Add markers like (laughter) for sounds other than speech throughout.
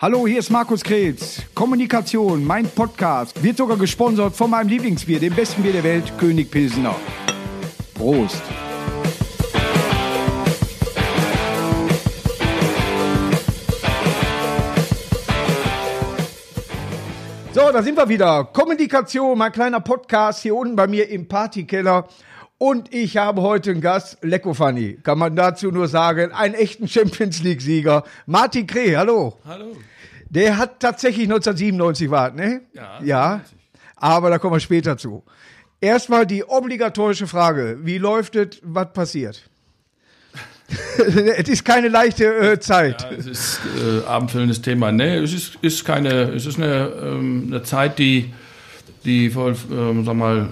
Hallo, hier ist Markus Kretz. Kommunikation, mein Podcast, wird sogar gesponsert von meinem Lieblingsbier, dem besten Bier der Welt, König Pilsener. Prost. So, da sind wir wieder. Kommunikation, mein kleiner Podcast hier unten bei mir im Partykeller. Und ich habe heute einen Gast, Funny, kann man dazu nur sagen, einen echten Champions League-Sieger. Martin Kreh, hallo. Hallo. Der hat tatsächlich 1997 war, ne? Ja, Ja, aber da kommen wir später zu. Erstmal die obligatorische Frage. Wie läuft es, was passiert? (laughs) es ist keine leichte äh, Zeit. Ja, es ist äh, abendfüllendes Thema. Nee, es ist, ist keine, es ist eine, ähm, eine Zeit, die, die vor, ähm, sag mal,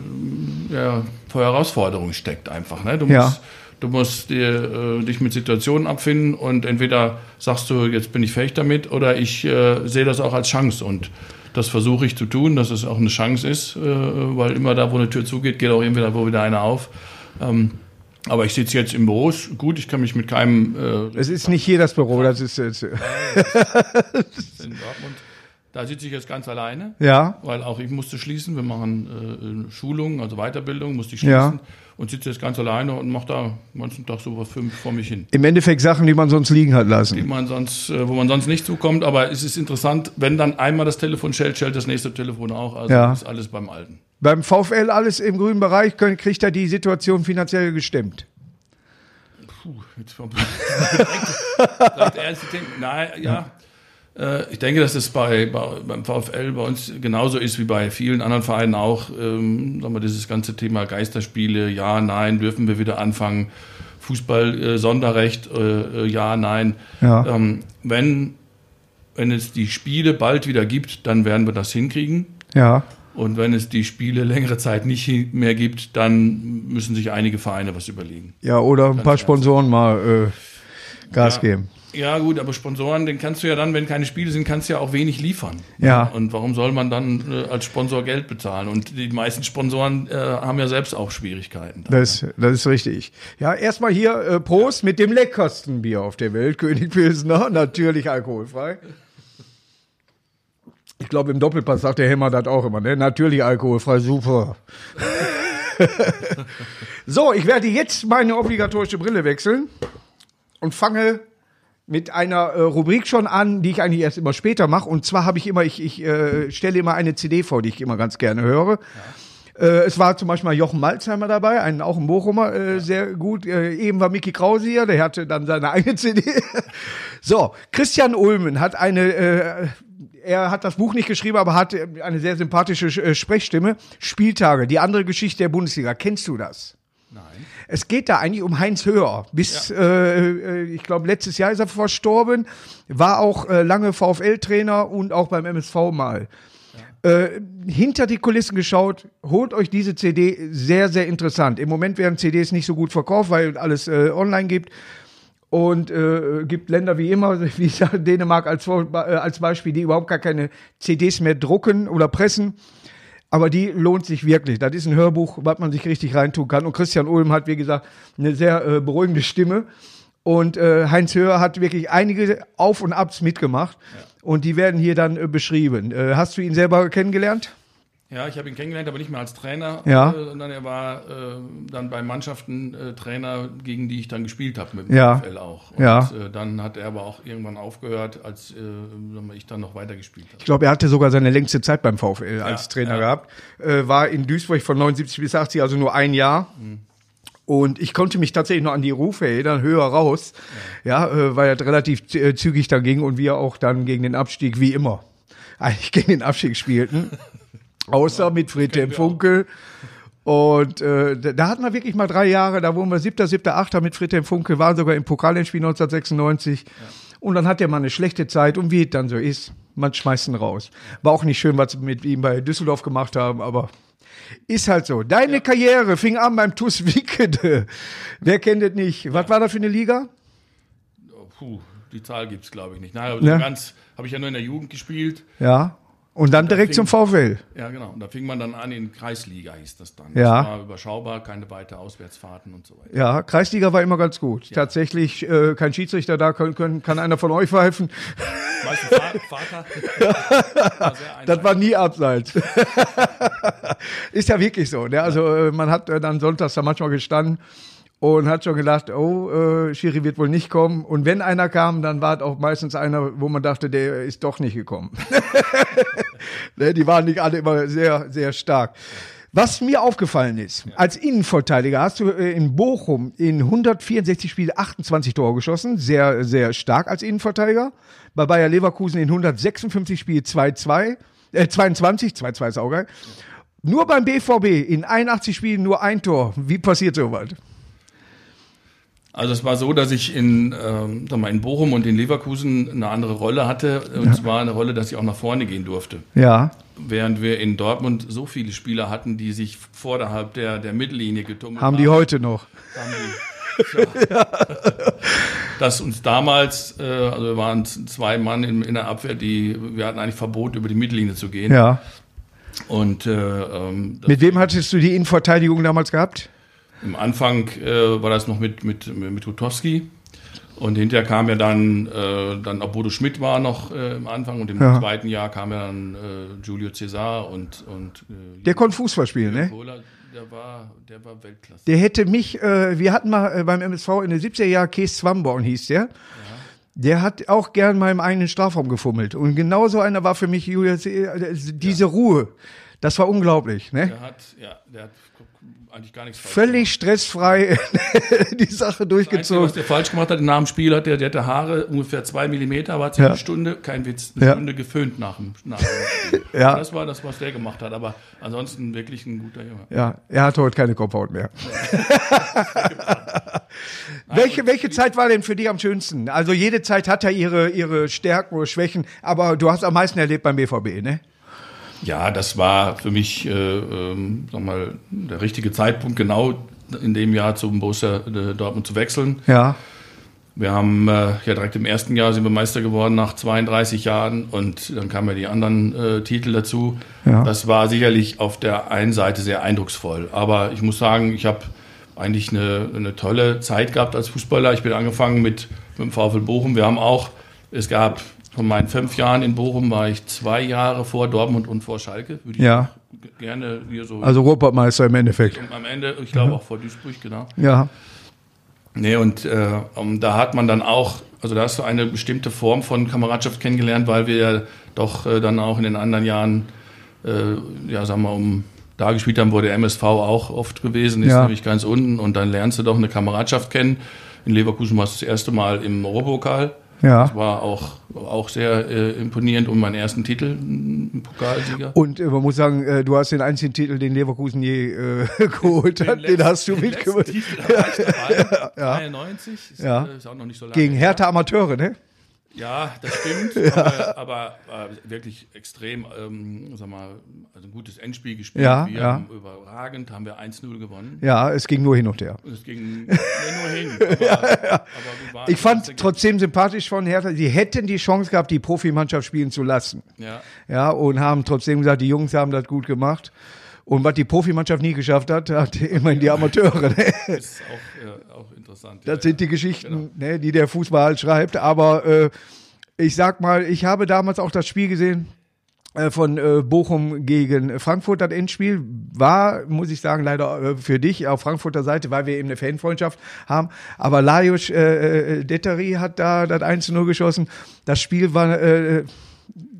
ja, vor Herausforderungen steckt einfach. Ne? Du musst, Ja. du musst dir, äh, dich mit Situationen abfinden und entweder sagst du, jetzt bin ich fähig damit, oder ich äh, sehe das auch als Chance und das versuche ich zu tun, dass es auch eine Chance ist, äh, weil immer da, wo eine Tür zugeht, geht auch immer wo wieder eine auf. Ähm, aber ich sitze jetzt im Büro, gut, ich kann mich mit keinem äh, Es ist nicht hier das Büro, das ist jetzt, in Dortmund. Da sitze ich jetzt ganz alleine, ja. weil auch ich musste schließen. Wir machen äh, Schulungen, also Weiterbildung, musste ich Ja. schließen. Und sitze jetzt ganz alleine und mache da ganzen Tag so was fünf vor mich hin. Im Endeffekt Sachen, die man sonst liegen hat Die lassen. man sonst, äh, wo man sonst nicht zukommt, aber es ist interessant, wenn dann einmal das Telefon schellt, schellt das nächste Telefon auch. Also Ja. ist alles beim Alten. Beim VfL alles im grünen Bereich, kriegt er die Situation finanziell gestemmt. Puh, jetzt kommt (laughs) direkt erste Ding. Nein, ja. Äh, Ich denke, dass es bei, bei, beim VfL bei uns genauso ist wie bei vielen anderen Vereinen auch. Ähm, sagen wir, dieses ganze Thema Geisterspiele, ja, nein, dürfen wir wieder anfangen. Fußball, äh, Sonderrecht, äh, äh, ja, nein. Ja. Ähm, wenn, wenn es die Spiele bald wieder gibt, dann werden wir das hinkriegen. Ja. Und wenn es die Spiele längere Zeit nicht mehr gibt, dann müssen sich einige Vereine was überlegen. Ja, oder ein paar ernst. Sponsoren mal äh, Gas Ja. geben. Ja, gut, aber Sponsoren, den kannst du ja dann, wenn keine Spiele sind, kannst du ja auch wenig liefern. Ja. Und warum soll man dann äh, als Sponsor Geld bezahlen? Und die meisten Sponsoren äh, haben ja selbst auch Schwierigkeiten. Das, das ist richtig. Ja, erstmal hier äh, Prost mit dem leckersten Bier auf der Welt, (laughs) König Pilsner, natürlich alkoholfrei. Ich glaube, im Doppelpass sagt der Hämmer das auch immer, ne? Natürlich alkoholfrei, super. (laughs) so, ich werde jetzt meine obligatorische Brille wechseln und fange mit einer äh, Rubrik schon an, die ich eigentlich erst immer später mache. Und zwar habe ich immer, ich, ich äh, stelle immer eine CD vor, die ich immer ganz gerne höre. Äh, es war zum Beispiel mal Jochen Malzheimer dabei, ein, auch ein Bochumer, äh, sehr gut. Äh, eben war Mickey Krause hier, der hatte dann seine (laughs) eigene CD. so, Christian Ulmen hat eine, äh, er hat das Buch nicht geschrieben, aber hat eine sehr sympathische äh, Sprechstimme. Spieltage, die andere Geschichte der Bundesliga. Kennst du das? Nein. Es geht da eigentlich um Heinz Höher. Bis, äh, äh, ich glaube, letztes Jahr ist er verstorben. War auch äh, lange VfL-Trainer und auch beim MSV mal. Äh, hinter die Kulissen geschaut, holt euch diese CD, sehr, sehr interessant. Im Moment werden CDs nicht so gut verkauft, weil alles äh, online gibt. Und gibt Länder wie immer, (laughs) wie Dänemark als, als Beispiel, die überhaupt gar keine CDs mehr drucken oder pressen. Aber die lohnt sich wirklich. Das ist ein Hörbuch, was man sich richtig reintun kann. Und Christian Ulm hat, wie gesagt, eine sehr äh, beruhigende Stimme. Und äh, Heinz Höher hat wirklich einige Auf- und Abs mitgemacht. Und die werden hier dann äh, beschrieben. Äh, hast du ihn selber kennengelernt? Ja, ich habe ihn kennengelernt, aber nicht mehr als Trainer, Ja. äh, sondern er war äh, dann bei Mannschaften äh, Trainer, gegen die ich dann gespielt habe mit dem Ja. VfL auch. Und Ja. äh, dann hat er aber auch irgendwann aufgehört, als äh, ich dann noch weitergespielt habe. Ich glaube, er hatte sogar seine längste Zeit beim VfL als Trainer ja. gehabt. Äh, war in Duisburg von 79 bis 80, also nur ein Jahr. Und ich konnte mich tatsächlich noch an die Rufe erinnern, höher raus. Ja, äh, weil er relativ äh, zügig dann ging und wir auch dann gegen den Abstieg, wie immer, eigentlich gegen den Abstieg spielten. (laughs) Außer mit Friedhelm wir. Funkel. Und äh, da, da hatten wir wirklich mal drei Jahre, da wurden wir siebter, siebter, achter mit Friedhelm Funkel, waren sogar im Pokalendspiel 1996. Und dann hat er mal eine schlechte Zeit und wie es dann so ist, man schmeißt ihn raus. War auch nicht schön, was sie mit ihm bei Düsseldorf gemacht haben, aber ist halt so. Deine Karriere fing an beim TuS Wickede. Wer kennt es nicht? Was war das für eine Liga? Puh, die Zahl gibt's glaube ich nicht. Nein, aber Ja. so ganz habe ich ja nur in der Jugend gespielt. Ja. Und dann direkt zum VfL. Ja, genau. Und da fing man dann an in Kreisliga, hieß das dann. Ja. Das war überschaubar, keine weite Auswärtsfahrten und so weiter. Ja, Kreisliga war immer ganz gut. Tatsächlich äh, kein Schiedsrichter da, können, können, kann einer von euch pfeifen. Meistens Fa- Vater. (laughs) War Das war nie abseits. (laughs) ist ja wirklich so. Ne? Also äh, man hat äh, dann sonntags da manchmal gestanden und hat schon gedacht, oh, äh, Schiri wird wohl nicht kommen. Und wenn einer kam, dann war es auch meistens einer, wo man dachte, der ist doch nicht gekommen. (laughs) ne? Die waren nicht alle immer sehr, sehr stark. Was mir aufgefallen ist, als Innenverteidiger hast du äh, in Bochum in 164 Spielen 28 Tore geschossen, sehr, sehr stark als Innenverteidiger. Bei Bayer Leverkusen in 156 Spielen 2-2, äh, 22, 2-2 ist auch geil. Nur beim BVB in 81 Spielen nur ein Tor. Wie passiert sowas? Also es war so, dass ich in, ähm, sag mal, in Bochum und in Leverkusen eine andere Rolle hatte. Und zwar eine Rolle, dass ich auch nach vorne gehen durfte. Ja. Während wir in Dortmund so viele Spieler hatten, die sich vorderhalb der, der Mittellinie getummelt Haben die heute noch. haben die, ja. Dass uns damals, äh, also wir waren zwei Mann in, in der Abwehr, die wir hatten eigentlich Verbot, über die Mittellinie zu gehen. Ja. Und äh, ähm, Mit wem hattest du die Innenverteidigung damals gehabt? Im Anfang äh, war das noch mit, mit, mit Rutowski. Und hinterher kam ja dann, äh, dann auch Bodo Schmidt war noch äh, im Anfang und im Ja. zweiten Jahr kam ja dann äh, Giulio Cesar und, und äh, Der konnte Fußball spielen, ne? Kohler, der war, der war Weltklasse. Der hätte mich, äh, wir hatten mal äh, beim MSV in den 70er Jahren Kees Swamborn hieß der. Der hat auch gern mal im eigenen Strafraum gefummelt. Und genauso einer war für mich Julius, äh, diese Ruhe. Das war unglaublich, ne? Der hat, ja, der hat eigentlich gar nichts Völlig stressfrei (laughs) die Sache Das Einzige, durchgezogen. was der falsch gemacht hat nach dem Spiel, hat der, der hatte Haare ungefähr zwei Millimeter, aber hat sich Ja. eine Stunde, kein Witz, eine Ja. Stunde geföhnt nach dem, nach dem Spiel. (laughs) Ja. Das war das, was der gemacht hat, aber ansonsten wirklich ein guter Junge. Ja, er hat heute keine Kopfhaut mehr. (laughs) welche, welche Zeit war denn für dich am schönsten? Also jede Zeit hat ja ihre, ihre Stärken oder Schwächen, aber du hast am meisten erlebt beim BVB, ne? Ja, das war für mich, äh, ähm, sag mal, der richtige Zeitpunkt, genau in dem Jahr zum Borussia äh, Dortmund zu wechseln. Ja. Wir haben äh, ja direkt im ersten Jahr sind wir Meister geworden nach 32 Jahren und dann kamen ja die anderen äh, Titel dazu. Ja. Das war sicherlich auf der einen Seite sehr eindrucksvoll, aber ich muss sagen, ich habe eigentlich eine, eine tolle Zeit gehabt als Fußballer. Ich bin angefangen mit, mit dem VfL Bochum. Wir haben auch, es gab von meinen fünf Jahren in Bochum war ich zwei Jahre vor Dortmund und vor Schalke. Würde ich Ja. auch gerne hier so Also Ruhrpottmeister im Endeffekt. am Ende, ich glaube auch vor Duisburg, genau. Ja. Nee, und äh, um, da hat man dann auch, also da hast du eine bestimmte Form von Kameradschaft kennengelernt, weil wir ja doch äh, dann auch in den anderen Jahren, äh, ja, sagen wir, um da gespielt haben, wo der MSV auch oft gewesen ist, Ja. nämlich ganz unten. Und dann lernst du doch eine Kameradschaft kennen. In Leverkusen warst du das erste Mal im Europokal. Ja. Das war auch, auch sehr äh, imponierend um meinen ersten Titel, ein Pokalsieger. Und äh, man muss sagen, äh, du hast den einzigen Titel, den Leverkusen je äh, (laughs) geholt hat, den, hast du letzten war ich dabei. 93, ist, Ja. äh, ist auch noch nicht so lange. Gegen her. Hertha Amateure, ne? Ja, das stimmt, (laughs) aber, aber äh, wirklich extrem, ähm, sag mal, also ein gutes Endspiel gespielt. Ja, wir ja. haben überragend, haben wir 1-0 gewonnen. Ja, es ging nur hin und her. Es ging nee, (laughs) nur hin. Aber, aber wir waren Ich fand trotzdem sympathisch von Hertha, sie hätten die Chance gehabt, die Profimannschaft spielen zu lassen. Ja, Ja, und haben trotzdem gesagt, die Jungs haben das gut gemacht. Und was die Profimannschaft nie geschafft hat, hat immerhin die Amateure. Ne? (laughs) ist auch, äh, auch interessant. Das ja, sind die Geschichten, ne, die der Fußball schreibt. Aber äh, ich sag mal, ich habe damals auch das Spiel gesehen äh, von äh, Bochum gegen Frankfurt. Das Endspiel war, muss ich sagen, leider äh, für dich auf Frankfurter Seite, weil wir eben eine Fanfreundschaft haben. Aber Lajos äh, äh, Detteri hat da das 1-0 geschossen. Das Spiel war äh,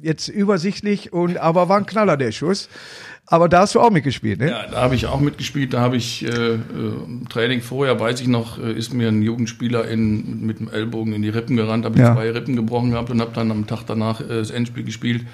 jetzt übersichtlich und aber war ein Knaller der Schuss. Aber da hast du auch mitgespielt, ne? Ja, da habe ich auch mitgespielt. Da habe ich äh, äh, im Training vorher, weiß ich noch, äh, ist mir ein Jugendspieler in, mit dem Ellbogen in die Rippen gerannt, habe ich Ja. zwei Rippen gebrochen gehabt und habe dann am Tag danach äh, das Endspiel gespielt.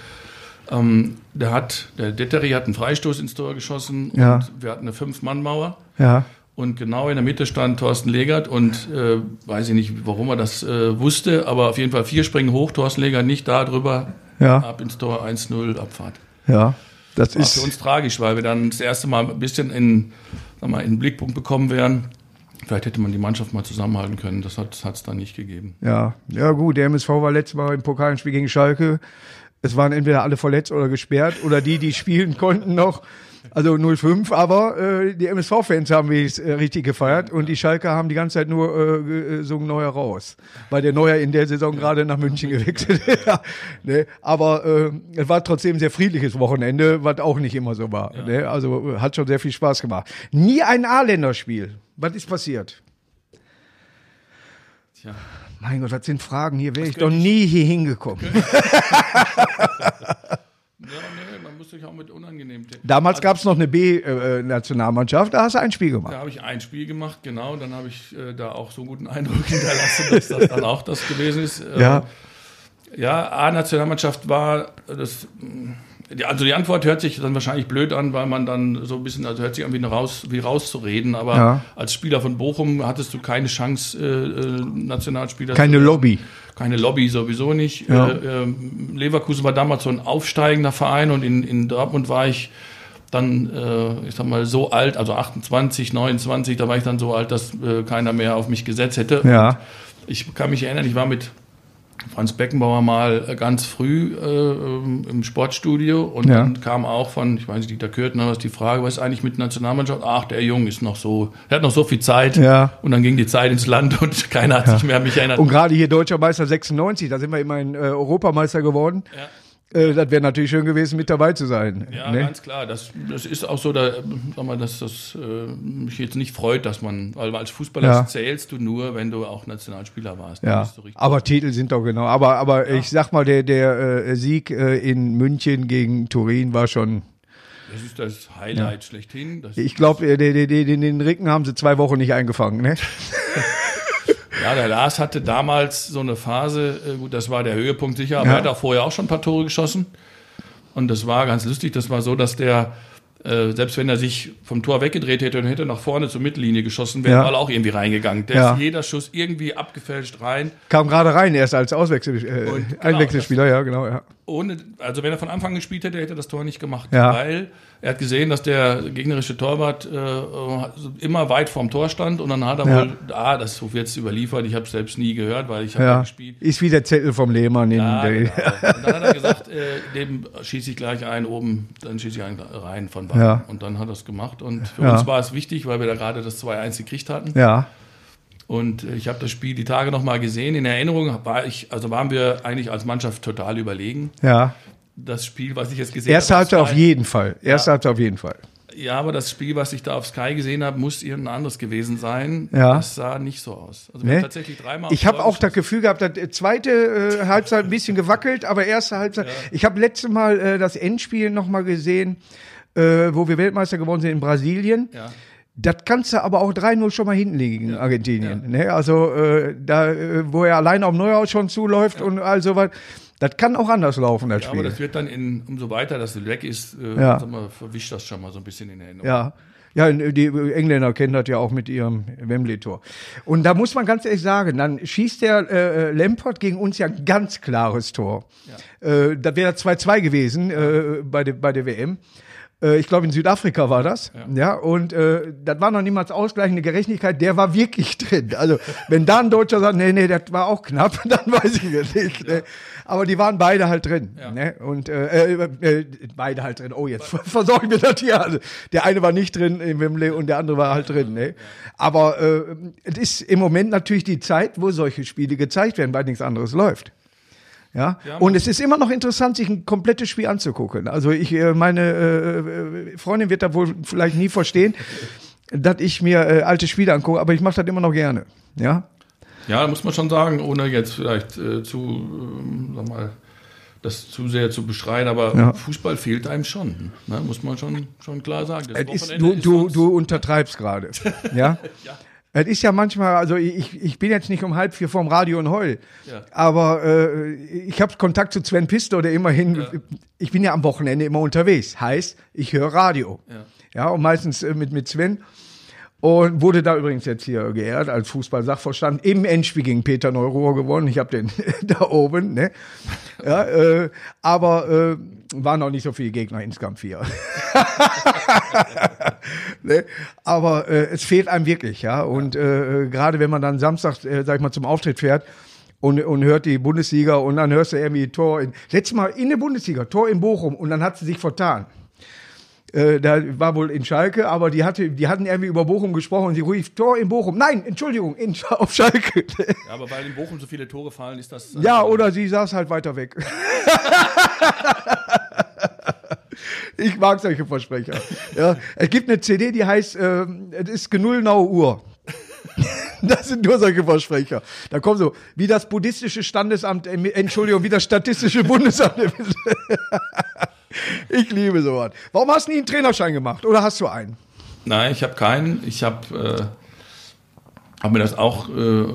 Ähm, der hat, der Detteri hat einen Freistoß ins Tor geschossen Ja. und wir hatten eine Fünf-Mann-Mauer. Ja. Und genau in der Mitte stand Thorsten Legert und äh, weiß ich nicht, warum er das äh, wusste, aber auf jeden Fall vier springen hoch, Thorsten Legert nicht da drüber, Ja. ab ins Tor 1-0, Abfahrt. Ja. Das War ist. für uns tragisch, weil wir dann das erste Mal ein bisschen in, sag mal, in den Blickpunkt bekommen wären. Vielleicht hätte man die Mannschaft mal zusammenhalten können. Das hat es dann nicht gegeben. Ja, ja gut, der MSV war letztes Mal im Pokalspiel gegen Schalke. Es waren entweder alle verletzt oder gesperrt oder die, die spielen konnten noch. (laughs) Also 05, aber äh, die MSV-Fans haben wenigstens äh, richtig gefeiert und die Schalker haben die ganze Zeit nur äh, gesungen Neuer raus, weil der Neuer in der Saison gerade nach München gewechselt ist. (laughs) ja, ne? Aber äh, es war trotzdem ein sehr friedliches Wochenende, was auch nicht immer so war. Ja. Ne? Also äh, hat schon sehr viel Spaß gemacht. Nie ein A-Länderspiel. Was ist passiert? Tja. Mein Gott, das sind Fragen. Hier wäre ich doch nie hier hingekommen. (laughs) Ja, nee, man muss sich auch mit unangenehm. Damals also, gab es noch eine B-Nationalmannschaft, da hast du ein Spiel gemacht. Da habe ich ein Spiel gemacht, genau. Dann habe ich äh, da auch so einen guten Eindruck (laughs) hinterlassen, dass das dann auch das gewesen ist. Äh, ja. Ja, A-Nationalmannschaft war das. Also die Antwort hört sich dann wahrscheinlich blöd an, weil man dann so ein bisschen, also hört sich irgendwie raus, wie rauszureden, aber ja. als Spieler von Bochum hattest du keine Chance, äh, äh Nationalspieler Keine zu, Lobby keine Lobby sowieso nicht. Ja. Äh, äh, Leverkusen war damals so ein aufsteigender Verein und in, in Dortmund war ich dann, äh, ich sag mal, so alt, also 28, 29, da war ich dann so alt, dass äh, keiner mehr auf mich gesetzt hätte. Ja. Ich kann mich erinnern, ich war mit Franz Beckenbauer mal äh, ganz früh äh, ähm, im Sportstudio und ja. dann kam auch von, ich weiß nicht, Dieter Kürtner, was die Frage, was ist eigentlich mit Nationalmannschaft? Ach, der Junge ist noch so, er hat noch so viel Zeit ja. und dann ging die Zeit ins Land und (laughs) keiner hat ja. sich mehr an mich erinnert. Und gerade hier Deutscher Meister 96, da sind wir immerhin äh, Europameister geworden. Ja. Äh, das wäre natürlich schön gewesen, mit dabei zu sein. Ja, ne? ganz klar. Das, das ist auch so, da, sag mal, dass das äh, mich jetzt nicht freut, dass man, weil als Fußballer ja. zählst du nur, wenn du auch Nationalspieler warst. Ja, aber Titel sind doch genau. Aber, aber ja. ich sag mal, der, der äh, Sieg äh, in München gegen Turin war schon das ist das Highlight ja. schlechthin. Das ich glaube, äh, den, den, den Ricken haben sie zwei Wochen nicht eingefangen. Ne? (laughs) Ja, der Lars hatte damals so eine Phase, äh, gut, das war der Höhepunkt sicher, aber ja. er hat auch vorher auch schon ein paar Tore geschossen. Und das war ganz lustig, das war so, dass der, äh, selbst wenn er sich vom Tor weggedreht hätte und hätte nach vorne zur Mittellinie geschossen, wäre ja. er auch irgendwie reingegangen. Der ja. ist jeder Schuss irgendwie abgefälscht rein. Kam gerade rein, erst als Auswechsel, äh, genau, Einwechselspieler, ja, genau, ja. Ohne, also wenn er von Anfang gespielt hätte, hätte er das Tor nicht gemacht, ja. weil er hat gesehen, dass der gegnerische Torwart äh, immer weit vorm Tor stand und dann hat er ja. wohl, ah, das wird jetzt überliefert, ich habe es selbst nie gehört, weil ich habe ja. gespielt. Ist wie der Zettel vom Lehmann. In ja, genau. (laughs) Und dann hat er gesagt, äh, dem schieße ich gleich ein oben, dann schieße ich einen rein von Bayern. Ja. Und dann hat er es gemacht und für uns war es wichtig, weil wir da gerade das 2-1 gekriegt hatten. Ja. Und ich habe das Spiel die Tage nochmal gesehen. In Erinnerung war ich, also waren wir eigentlich als Mannschaft total überlegen. Ja das Spiel, was ich jetzt gesehen Erste habe. Erste Halbzeit auf jeden Fall. Erste ja. Halbzeit auf jeden Fall. Ja, aber das Spiel, was ich da auf Sky gesehen habe, muss irgendein anderes gewesen sein. Ja. Das sah nicht so aus. Also nee. tatsächlich dreimal. Ich habe auch das Gefühl gehabt, dass zweite äh, Halbzeit ein bisschen gewackelt, aber erste Halbzeit. Ja. Ich habe letzte Mal äh, das Endspiel noch mal gesehen, äh, wo wir Weltmeister geworden sind in Brasilien. Ja. Das kannst du aber auch 3-0 schon mal hinten liegen, ja. Argentinien. Ja. Ne? Also äh, da, äh, wo er alleine auf Neuhaus schon zuläuft und all sowas. Das kann auch anders laufen, das ja, Spiel. aber das wird dann in, umso weiter das weg ist, äh, ja. sag mal, verwischt das schon mal so ein bisschen in Erinnerung. Ja. Ja, die Engländer kennen das ja auch mit ihrem Wembley-Tor. Und da muss man ganz ehrlich sagen, dann schießt der äh, Lampert gegen uns ja ein ganz klares Tor. Ja. Äh, das wäre 2-2 gewesen äh, bei, de, bei der WM. Äh, ich glaube, in Südafrika war das. Ja, ja und äh, das war noch niemals ausgleichende Gerechtigkeit, der war wirklich (laughs) drin. Also, wenn da ein Deutscher sagt, nee, nee, das war auch knapp, (laughs) dann weiß ich es nicht. Ja. Ne? Aber die waren beide halt drin. Ja. Ne? Und äh, äh, äh beide halt drin. Oh, jetzt (laughs) versorgen wir das hier. Also, der eine war nicht drin im Wembley und der andere war halt drin. Ne? Aber äh, es ist im Moment natürlich die Zeit, wo solche Spiele gezeigt werden, weil nichts anderes läuft. Ja? ja und es ist immer noch interessant, sich ein komplettes Spiel anzugucken. Also ich, äh, meine äh, äh, Freundin wird da wohl vielleicht nie verstehen, (laughs) dass ich mir alte Spiele angucke, aber ich mache das immer noch gerne. Ja. Ja, muss man schon sagen, ohne jetzt vielleicht äh, zu, äh, sag mal, das zu sehr zu beschreien, aber ja. Fußball fehlt einem schon, ne? muss man schon, schon klar sagen. Ist, du, du, du untertreibst gerade. (laughs) ja? ja. Es ist ja manchmal, also ich, ich bin jetzt nicht um halb vier vorm Radio und heul, ja. aber äh, ich habe Kontakt zu Sven Pisto, der immerhin, ja. ich bin ja am Wochenende immer unterwegs, heißt, ich höre Radio. Ja. ja, und meistens äh, mit, mit Sven. Und wurde da übrigens jetzt hier geehrt als Fußball-Sachverstand im Endspiel gegen Peter Neuruhr gewonnen. Ich habe den (laughs) da oben, ne? Ja, äh, aber äh, waren noch nicht so viele Gegner insgesamt vier. (laughs) ne? Aber äh, es fehlt einem wirklich, ja. Und äh, gerade wenn man dann Samstag, äh, sag ich mal, zum Auftritt fährt und, und hört die Bundesliga und dann hörst du irgendwie Tor in, letztes Mal in der Bundesliga, Tor in Bochum und dann hat sie sich vertan. Äh, da war wohl in Schalke, aber die hatte, die hatten irgendwie über Bochum gesprochen und sie rief Tor in Bochum. Nein, Entschuldigung, in, (laughs) auf Schalke. Ja, aber weil in Bochum so viele Tore fallen, ist das. Ja, oder sie saß halt weiter weg. (laughs) ich mag solche Versprecher. Ja, es gibt eine CD, die heißt, äh, es ist Genullnau Uhr. (laughs) Das sind nur solche Versprecher. Da kommt so, wie das buddhistische Standesamt, äh, Entschuldigung, wie das statistische (laughs) Bundesamt. (laughs) ich liebe sowas. Warum hast du nie einen Trainerschein gemacht? Oder hast du einen? Nein, ich habe keinen. Ich habe äh, hab mir das auch, äh,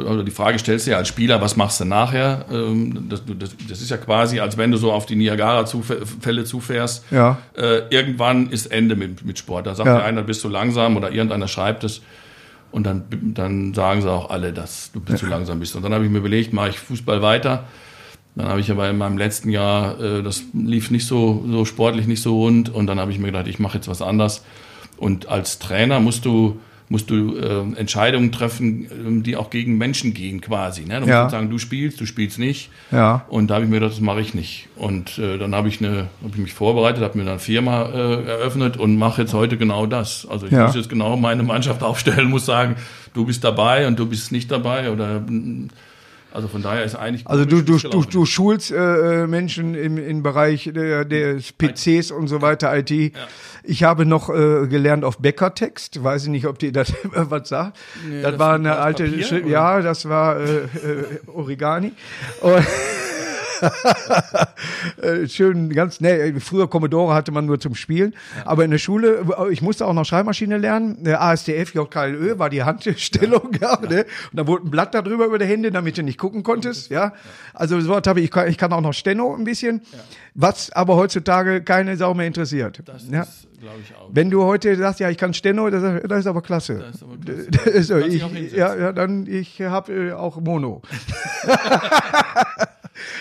also die Frage stellst du ja als Spieler, was machst du nachher? Ähm, das, das, das ist ja quasi, als wenn du so auf die Niagara-Fälle zufährst. Ja. Äh, irgendwann ist Ende mit, mit Sport. Da sagt Ja. ja. einer, bist du langsam oder irgendeiner schreibt es. Und dann, dann sagen sie auch alle, dass du zu langsam bist. Und dann habe ich mir überlegt, mache ich Fußball weiter. Dann habe ich aber in meinem letzten Jahr, äh, das lief nicht so, so sportlich, nicht so rund. Und dann habe ich mir gedacht, ich mache jetzt was anderes. Und als Trainer musst du, musst du äh, Entscheidungen treffen, ähm, die auch gegen Menschen gehen quasi. Ne? Du musst Ja. nicht sagen, du spielst, du spielst nicht. Ja. Und da habe ich mir gedacht, das mache ich nicht. Und äh, dann habe ich, eine, hab ich mich vorbereitet, habe mir dann eine Firma äh, eröffnet und mache jetzt heute genau das. Also ich Ja. muss jetzt genau meine Mannschaft aufstellen, muss sagen, du bist dabei und du bist nicht dabei. Oder also von daher ist eigentlich Also du, du, du, du schulst äh, äh, Menschen im, im Bereich der, des PCs und so weiter, IT. Ich habe noch äh, gelernt auf Bäckertext. Weiß ich nicht, ob dir das (laughs) was sagt. Nee, das, das war eine alte, Papier, ja, das war äh, äh, Origami. (laughs) Äh, Schön, ganz, ne, früher Commodore hatte man nur zum Spielen, aber in der Schule, ich musste auch noch Schreibmaschine lernen, der ASDF, JKLÖ war die Handstellung, ja, (laughs) ne? und da wurde ein Blatt darüber über die Hände, damit du nicht gucken konntest, ja, also so habe ich, ich kann, ich kann auch noch Steno ein bisschen, was aber heutzutage keine Sau mehr interessiert, Das ja. ist, glaube ich, auch. Wenn du heute sagst, ja, ich kann Steno, das, das ist aber klasse. Das ist aber klasse. Das ist ich, ja, ja, dann ich habe äh, auch Mono. (laughs) (laughs)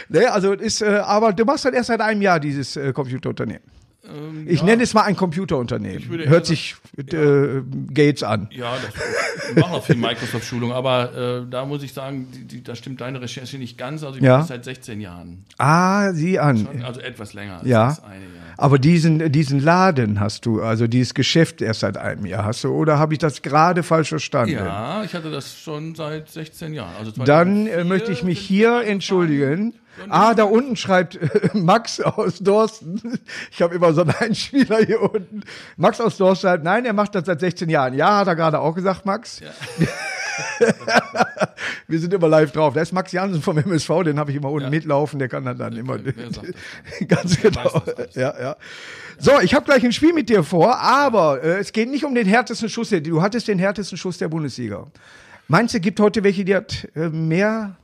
ne, also ist, äh, aber du machst halt erst seit einem Jahr dieses äh, Computerunternehmen. Ähm, Ich ja, nenne es mal ein Computerunternehmen. Hört sich äh, Gates an. Ja, das machen auch viel Microsoft-Schulung, aber äh, da muss ich sagen, die, die, da stimmt deine Recherche nicht ganz. Also ich Ja. das seit 16 Jahren. Ah, sieh an. Also etwas länger als Ja. das eine Jahr. Aber diesen, diesen Laden hast du, also dieses Geschäft erst seit einem Jahr hast du, oder habe ich das gerade falsch verstanden? Ja, ich hatte das schon seit 16 Jahren. Also Dann äh, 2004 möchte ich mich hier entschuldigen. Ah, da unten schreibt äh, Max aus Dorsten. (laughs) Ich habe immer so einen Einspieler hier unten. Max aus Dorsten schreibt, nein, er macht das seit 16 Jahren. Ja, hat er gerade auch gesagt, Max. (laughs) Wir sind immer live drauf. Da ist Max Jansen vom MSV, den habe ich immer unten Ja. mitlaufen, der kann dann, dann immer. wer sagt (laughs) Ganz genau. das alles. Ja, ja. So, ich habe gleich ein Spiel mit dir vor, aber äh, es geht nicht um den härtesten Schuss. Der, du hattest den härtesten Schuss der Bundesliga. Meinst du, gibt heute welche, die hat äh, mehr?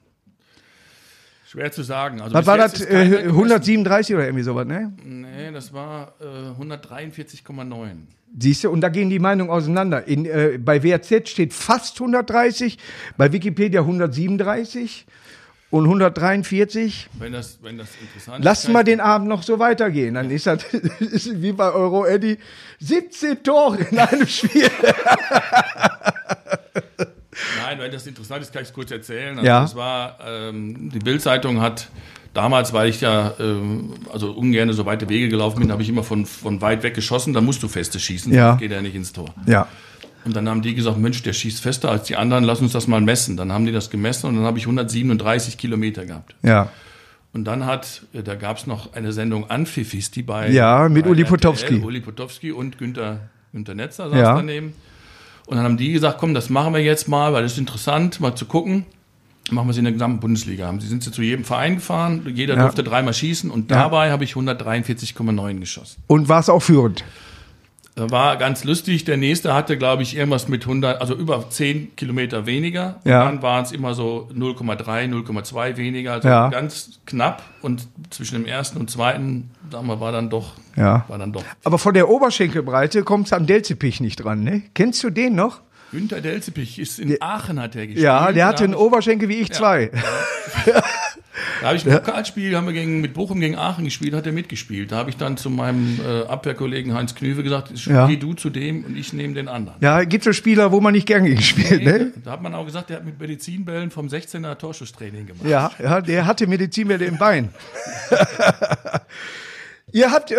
Schwer zu sagen. Also Was war das? Äh, gemessen. 137 oder irgendwie sowas, ne? Nee, das war äh, 143,9. Siehst du, und da gehen die Meinungen auseinander. In, äh, bei WRZ steht fast 130, bei Wikipedia 137 und 143. Wenn das, wenn das interessant ist. Lass kann mal ich- den Abend noch so weitergehen. Dann ist das (laughs) ist wie bei Euro Eddy 17 Tore in einem Spiel. (laughs) Nein, wenn das interessant ist, kann ich es kurz erzählen. Also Ja. Das war, ähm, die Bild-Zeitung hat damals, weil ich ja ähm, also ungern so weite Wege gelaufen bin, habe ich immer von, von weit weg geschossen. Da musst du feste schießen, Ja. geht er nicht ins Tor. Ja. Und dann haben die gesagt, Mensch, der schießt fester als die anderen, lass uns das mal messen. Dann haben die das gemessen und dann habe ich 137 Kilometer gehabt. Ja. Und dann hat, äh, da gab es noch eine Sendung Anpfifisti bei Ja, mit bei Uli RTL, Potowski. Uli Potowski und Günter, Günter Netzer saß Ja. daneben. Und dann haben die gesagt, komm, das machen wir jetzt mal, weil das ist interessant, mal zu gucken. Machen wir es in der gesamten Bundesliga. Sie sind zu jedem Verein gefahren, jeder Ja. durfte dreimal schießen und dabei habe ich 143,9 geschossen. Und war es auch führend? War ganz lustig. Der nächste hatte, glaube ich, irgendwas mit 100, also über 10 Kilometer weniger. Ja. Dann waren es immer so 0,3, 0,2 weniger. Also Ja. ganz knapp. Und zwischen dem ersten und zweiten, sagen wir, war dann doch, Ja. war dann doch. Aber von der Oberschenkelbreite kommt es am Delzepich nicht dran, ne? Kennst du den noch? Günter Delzepich ist in Aachen hat er gespielt. Ja, der hatte einen Oberschenkel wie ich zwei. (laughs) Da habe ich ein Pokalspiel, haben wir gegen, mit Bochum gegen Aachen gespielt, hat er mitgespielt. Da habe ich dann zu meinem äh, Abwehrkollegen Heinz Knüve gesagt, Ja. geh du zu dem und ich nehme den anderen. Ja, gibt so Spieler, wo man nicht gern gegen spielt, ne? Da hat man auch gesagt, der hat mit Medizinbällen vom 16er Torschusstraining gemacht. Ja, ja, der hatte Medizinwelle im Bein. (laughs) Ihr habt, äh,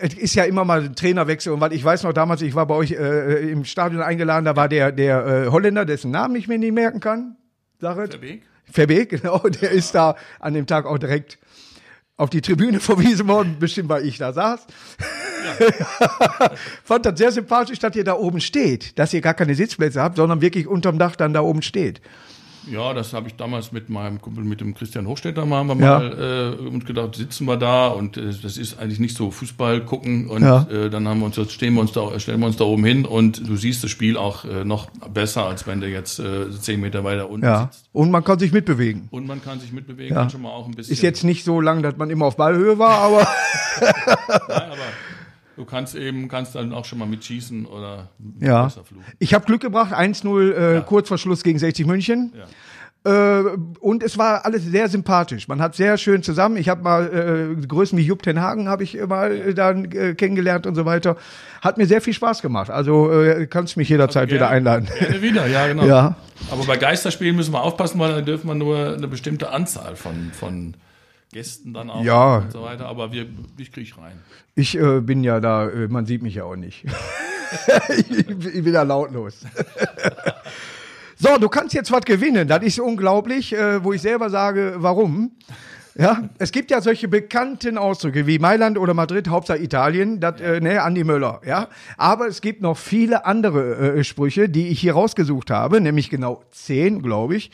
es ist ja immer mal ein Trainerwechsel und weil ich weiß noch damals, ich war bei euch äh, im Stadion eingeladen, da war der, der äh, Holländer, dessen Namen ich mir nicht merken kann. Sag es. Verbeek, (laughs) genau, der ist da an dem Tag auch direkt auf die Tribüne verwiesen worden, bestimmt weil ich da saß. (laughs) Fand das sehr sympathisch, dass ihr da oben steht, dass ihr gar keine Sitzplätze habt, sondern wirklich unterm Dach dann da oben steht. Ja, das habe ich damals mit meinem Kumpel, mit dem Christian Hochstädter mal, haben wir Ja. mal äh, uns gedacht, sitzen wir da und äh, das ist eigentlich nicht so Fußball gucken und Ja. äh, dann haben wir uns, jetzt stehen wir uns da, stellen wir uns da oben hin und du siehst das Spiel auch äh, noch besser, als wenn du jetzt äh, zehn Meter weiter unten Ja. sitzt. Und man kann sich mitbewegen. Und man kann sich mitbewegen, Ja. schon mal auch ein bisschen. Ist jetzt nicht so lang, dass man immer auf Ballhöhe war, aber (laughs) Nein, (laughs) aber du kannst eben, kannst dann auch schon mal mitschießen oder ja. besser fluchen. Ich habe Glück gebracht, 1-0 äh, Ja. kurz vor Schluss gegen 60 München. Ja. Äh, und es war alles sehr sympathisch. Man hat sehr schön zusammen. Ich habe mal äh, Größen wie Jupp Ten Hagen habe ich mal äh, dann äh, kennengelernt und so weiter. Hat mir sehr viel Spaß gemacht. Also äh, kannst mich jederzeit wieder einladen. Gerne (laughs) wieder, ja, genau. Ja. Aber bei Geisterspielen müssen wir aufpassen, weil dann dürfen wir nur eine bestimmte Anzahl von, von Gästen dann auch Ja. und so weiter. Aber wir, ich krieg rein. Ich äh, bin ja da, äh, man sieht mich ja auch nicht. ich, (laughs) ich bin da lautlos. (laughs) so, du kannst jetzt was gewinnen. Das ist unglaublich, äh, wo ich selber sage, warum. Ja, es gibt ja solche bekannten Ausdrücke wie Mailand oder Madrid, Hauptsache Italien, das, äh, ne, Andi Möller, ja. Aber es gibt noch viele andere äh, Sprüche, die ich hier rausgesucht habe, nämlich genau zehn, glaube ich.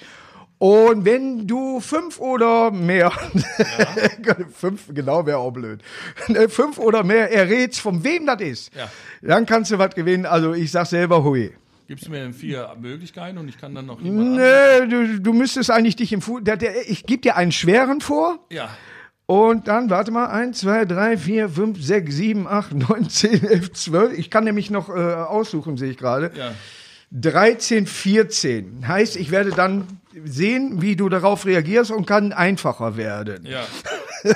Und wenn du fünf oder mehr, (laughs) fünf, genau, wäre auch blöd, Ne, fünf oder mehr errätst, von wem das ist, Ja. dann kannst du was gewinnen. Also ich sag selber, hui. Gibst du mir denn vier Möglichkeiten und ich kann dann noch jemand anderen- Nee, du, du müsstest eigentlich dich im Fu der, der, Ich gebe dir einen schweren vor Ja, und dann, warte mal, 1, 2, 3, 4, 5, 6, 7, 8, 9, 10, 11, 12. Ich kann nämlich noch äh, aussuchen, sehe ich gerade. ja. 13, 14. Heißt, ich werde dann sehen, wie du darauf reagierst und kann einfacher werden. Ja. (laughs)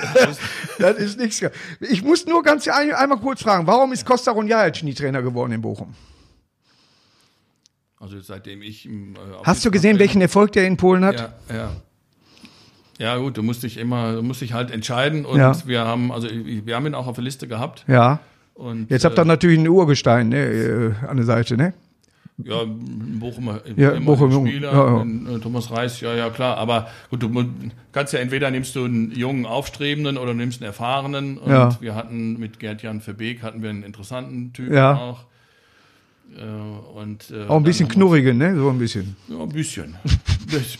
Das ist nichts. Ich muss nur ganz ein, einmal kurz fragen, warum ist Costa Ronjajic nie Trainer geworden in Bochum? Also seitdem ich im, äh, Hast du gesehen, welchen Erfolg der in Polen hat? Ja, ja. Ja, gut, du musst dich immer, du musst dich halt entscheiden und Ja. wir haben, also wir haben ihn auch auf der Liste gehabt. Ja. Und, Jetzt habt ihr natürlich ein Urgestein ne, äh, an der Seite, ne? Ja, ein Bochumer Ja, immer Bochum, Spieler, ja, ja. äh, Thomas Reis, ja, ja, klar. Aber gut, du kannst ja entweder nimmst du einen jungen, aufstrebenden oder nimmst einen erfahrenen. Und Ja. wir hatten mit Gerd-Jan Verbeek hatten wir einen interessanten Typen Ja. auch. Äh, und, äh, Auch ein bisschen knurrigen, ne? So ein bisschen. Ja, ein bisschen. (laughs) Das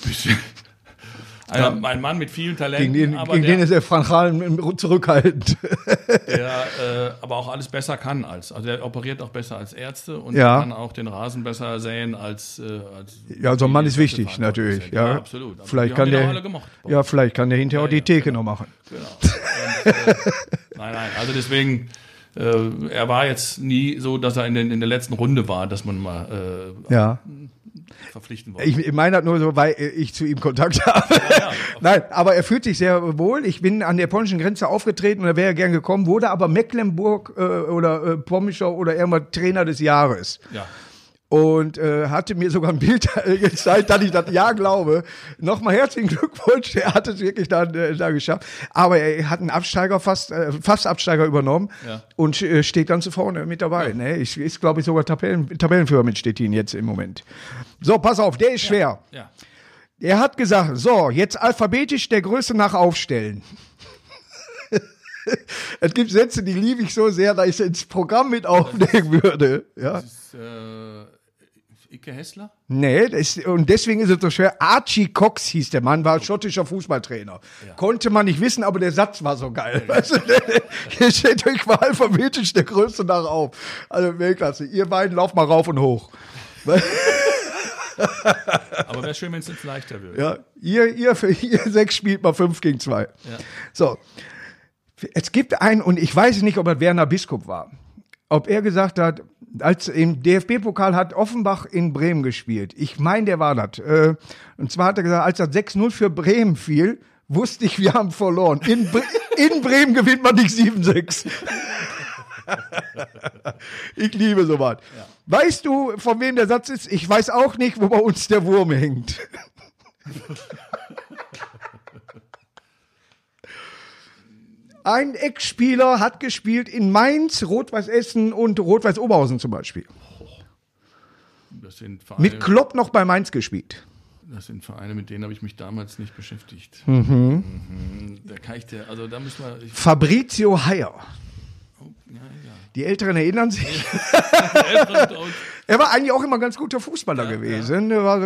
bisschen. Ein, ein Mann mit vielen Talenten, Gegen den, aber gegen der, den ist er Franchal zurückhaltend. (laughs) der (laughs) äh, aber auch alles besser kann als. Also er operiert auch besser als Ärzte und Ja. kann auch den Rasen besser säen als. Äh, als Ja, so ein Mann ist wichtig, natürlich. sind. Ja, absolut. Aber Vielleicht kann der, ja, vielleicht kann der hinterher auch die Theke noch machen. Genau. Und, äh, (laughs) nein, nein. Also deswegen, äh, er war jetzt nie so, dass er in, den, in der letzten Runde war, dass man mal äh, Ja. Verpflichten wollte. Ich, ich meine das nur so, weil ich zu ihm Kontakt (laughs) habe. ja, Nein, aber er fühlt sich sehr wohl. Ich bin an der polnischen Grenze aufgetreten und er wäre gern gekommen, wurde aber Mecklenburg äh, oder äh, Pommischer oder irgendwas Trainer des Jahres. ja. Und äh, hatte mir sogar ein Bild (laughs) gezeigt, dass ich das ja glaube. Nochmal herzlichen Glückwunsch, er hat es wirklich dann äh, da geschafft. Aber er hat einen Absteiger fast, äh, fast Absteiger übernommen Ja. und äh, steht ganz vorne mit dabei. Ne? Ich, ist, glaube ich, sogar Tabellen, Tabellenführer mit Stettin jetzt im Moment. So, pass auf, der ist schwer. ja. Er hat gesagt, so, jetzt alphabetisch der Größe nach aufstellen. (laughs) es gibt Sätze, die liebe ich so sehr, dass ich es ins Programm mit aufnehmen würde. Ja. Das ist, äh, Icke Hessler? Nee, das, und deswegen ist es so schwer. Archie Cox hieß der Mann, war schottischer Fußballtrainer. Konnte man nicht wissen, aber der Satz war so geil. Weißt du, hier steht euch mal alphabetisch der Größe nach auf. Also Weltklasse. Ihr beiden lauft mal rauf und hoch. (laughs) Aber wäre schön, wenn es jetzt leichter wird. Ja, ihr, ihr, ihr sechs spielt mal fünf gegen zwei. Ja. So. Es gibt einen, und ich weiß nicht, ob das Werner Biskup war. Ob er gesagt hat, als im DFB-Pokal hat Offenbach in Bremen gespielt. Ich meine, der war das. Äh, Und zwar hat er gesagt, als das 6-0 für Bremen fiel, wusste ich, wir haben verloren. In, Bre in Bremen gewinnt man nicht 7-6. (laughs) ich liebe sowas. Weißt du, von wem der Satz ist? Ich weiß auch nicht, wo bei uns der Wurm hängt. (laughs) Ein Ex-Spieler hat gespielt in Mainz, Rot-Weiß Essen und Rot-Weiß Oberhausen zum Beispiel. Das sind Vereine, Mit Klopp noch bei Mainz gespielt. das sind Vereine, mit denen habe ich mich damals nicht beschäftigt. Mhm. Da kann ich dir, also da müssen wir. Fabrizio Heyer. oh, ja, ja. Die Älteren erinnern sich. (laughs) Er war eigentlich auch immer ein ganz guter Fußballer gewesen. Er war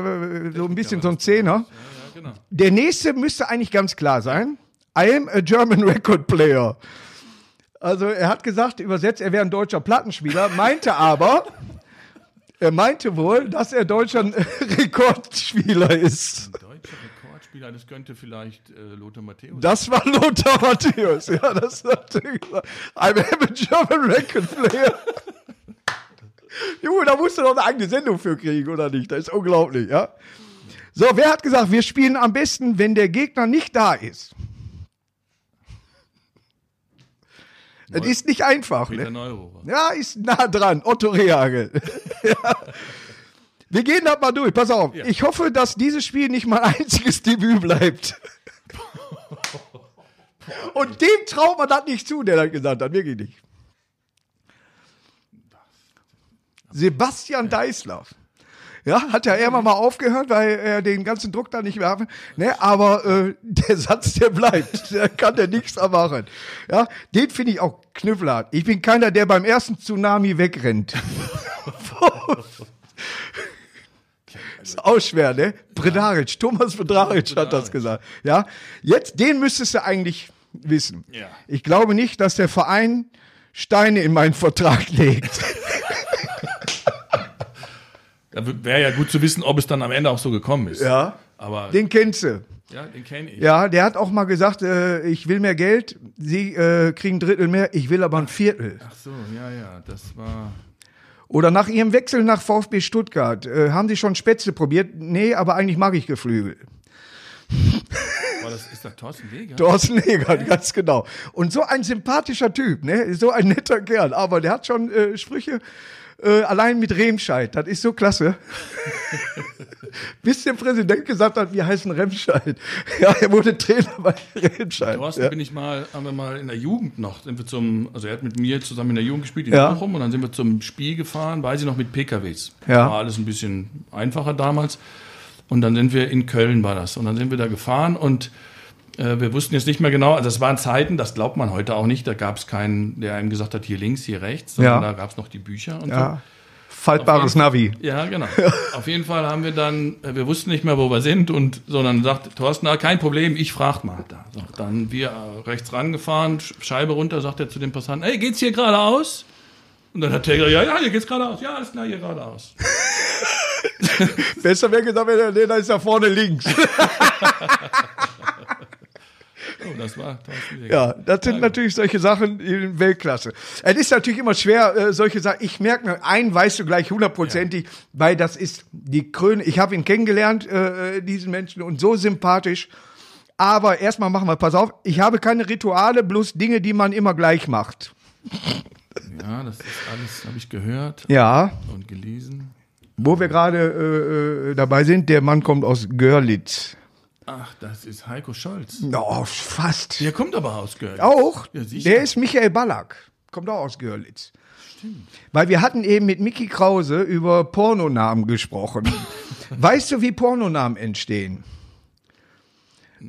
so ein bisschen so ein Zehner. Ja, ja, genau. Der nächste müsste eigentlich ganz klar sein. I am a German (laughs) record player. Also er hat gesagt, übersetzt, er wäre ein deutscher Plattenspieler, meinte aber, er meinte wohl, dass er deutscher (laughs) Rekordspieler ist. Deutscher Rekordspieler, das könnte vielleicht äh, Lothar Matthäus. Das war Lothar Matthäus. Ja, das hat er gesagt. I'm a German record player. Junge, da musst du doch eine eigene Sendung für kriegen, oder nicht? Das ist unglaublich, ja? So, wer hat gesagt, wir spielen am besten, wenn der Gegner nicht da ist? Das ist nicht einfach, Peter ne? Neurohrer. Ja, ist nah dran. Otto Rehagel. (laughs) ja. Wir gehen das mal durch. Pass auf. Ja. Ich hoffe, dass dieses Spiel nicht mein einziges Debüt bleibt. (laughs) Und dem traut man das nicht zu, der das gesagt hat. Wirklich nicht. Sebastian Deißlaff. Ja, hat ja irgendwann mal aufgehört, weil er den ganzen Druck da nicht mehr hat. Ne, aber äh, (laughs) der Satz, der bleibt. (laughs) Da kann der nichts machen. Ja, den finde ich auch knüppelhart. Ich bin keiner, der beim ersten Tsunami wegrennt. (laughs) ist auch schwer, ne? Bredaric, Thomas Bredaric hat das gesagt. Ja, jetzt, den müsstest du eigentlich wissen. Ja. Ich glaube nicht, dass der Verein Steine in meinen Vertrag legt. Da wäre ja gut zu wissen, ob es dann am Ende auch so gekommen ist. Ja. Aber Den kennst du. ja, den kenne ich. Ja, der hat auch mal gesagt, äh, ich will mehr Geld, sie äh, kriegen ein Drittel mehr, ich will aber ein Viertel. Ach so, ja, ja, das war. Oder nach ihrem Wechsel nach VfB Stuttgart, äh, haben sie schon Spätzle probiert? Nee, aber eigentlich mag ich Geflügel. war das ist das Thorsten Leger? Thorsten Legert, ganz genau. Und so ein sympathischer Typ, ne? So ein netter Kerl. Aber der hat schon äh, Sprüche äh, allein mit Remscheid. Das ist so klasse. (laughs) Bis der Präsident gesagt hat, wir heißen Remscheid. Ja, er wurde Trainer bei Remscheid. Thorsten ja. bin ich mal, haben wir mal in der Jugend noch, sind wir zum, also er hat mit mir zusammen in der Jugend gespielt in Ja. Bochum und dann sind wir zum Spiel gefahren, weiß ich noch, mit PKWs. Ja. War alles ein bisschen einfacher damals. Und dann sind wir in Köln war das. Und dann sind wir da gefahren und wir wussten jetzt nicht mehr genau, also es waren Zeiten, das glaubt man heute auch nicht, da gab es keinen, der einem gesagt hat, hier links, hier rechts, sondern Ja. da gab es noch die Bücher und ja. Faltbares Navi. so. Ja, genau. (laughs) Auf jeden Fall haben wir dann, äh, wir wussten nicht mehr, wo wir sind und sondern sagt Thorsten, na, kein Problem, ich frag mal da. So, dann wir äh, rechts rangefahren, Sch- Scheibe runter, sagt er zu dem Passanten, hey, geht's hier geradeaus? Und dann hat der gesagt, ja, ja, hier geht's geradeaus. Ja, alles klar, hier geradeaus. Besser wäre er- nee, da ist da vorne links. (laughs) Oh, das war. Ja, das sind natürlich solche Sachen in Weltklasse. Es ist natürlich immer schwer, äh, solche Sachen. Ich merke mir, einen weißt du gleich hundertprozentig, weil das ist die Krone. Ich habe ihn kennengelernt, äh, diesen Menschen, und so sympathisch. Aber erstmal machen wir, pass auf, ich habe keine Rituale, bloß Dinge, die man immer gleich macht. Ja, das ist alles, habe ich gehört Ja, und gelesen. wo wir gerade äh, äh, dabei sind, der Mann kommt aus Görlitz. Ach, das ist Heiko Scholz. Oh, fast. Der kommt aber aus Görlitz. Auch? Ja, der ist Michael Ballack. Kommt auch aus Görlitz. Weil wir hatten eben mit Mickey Krause über Pornonamen gesprochen. (laughs) weißt du, wie Pornonamen entstehen?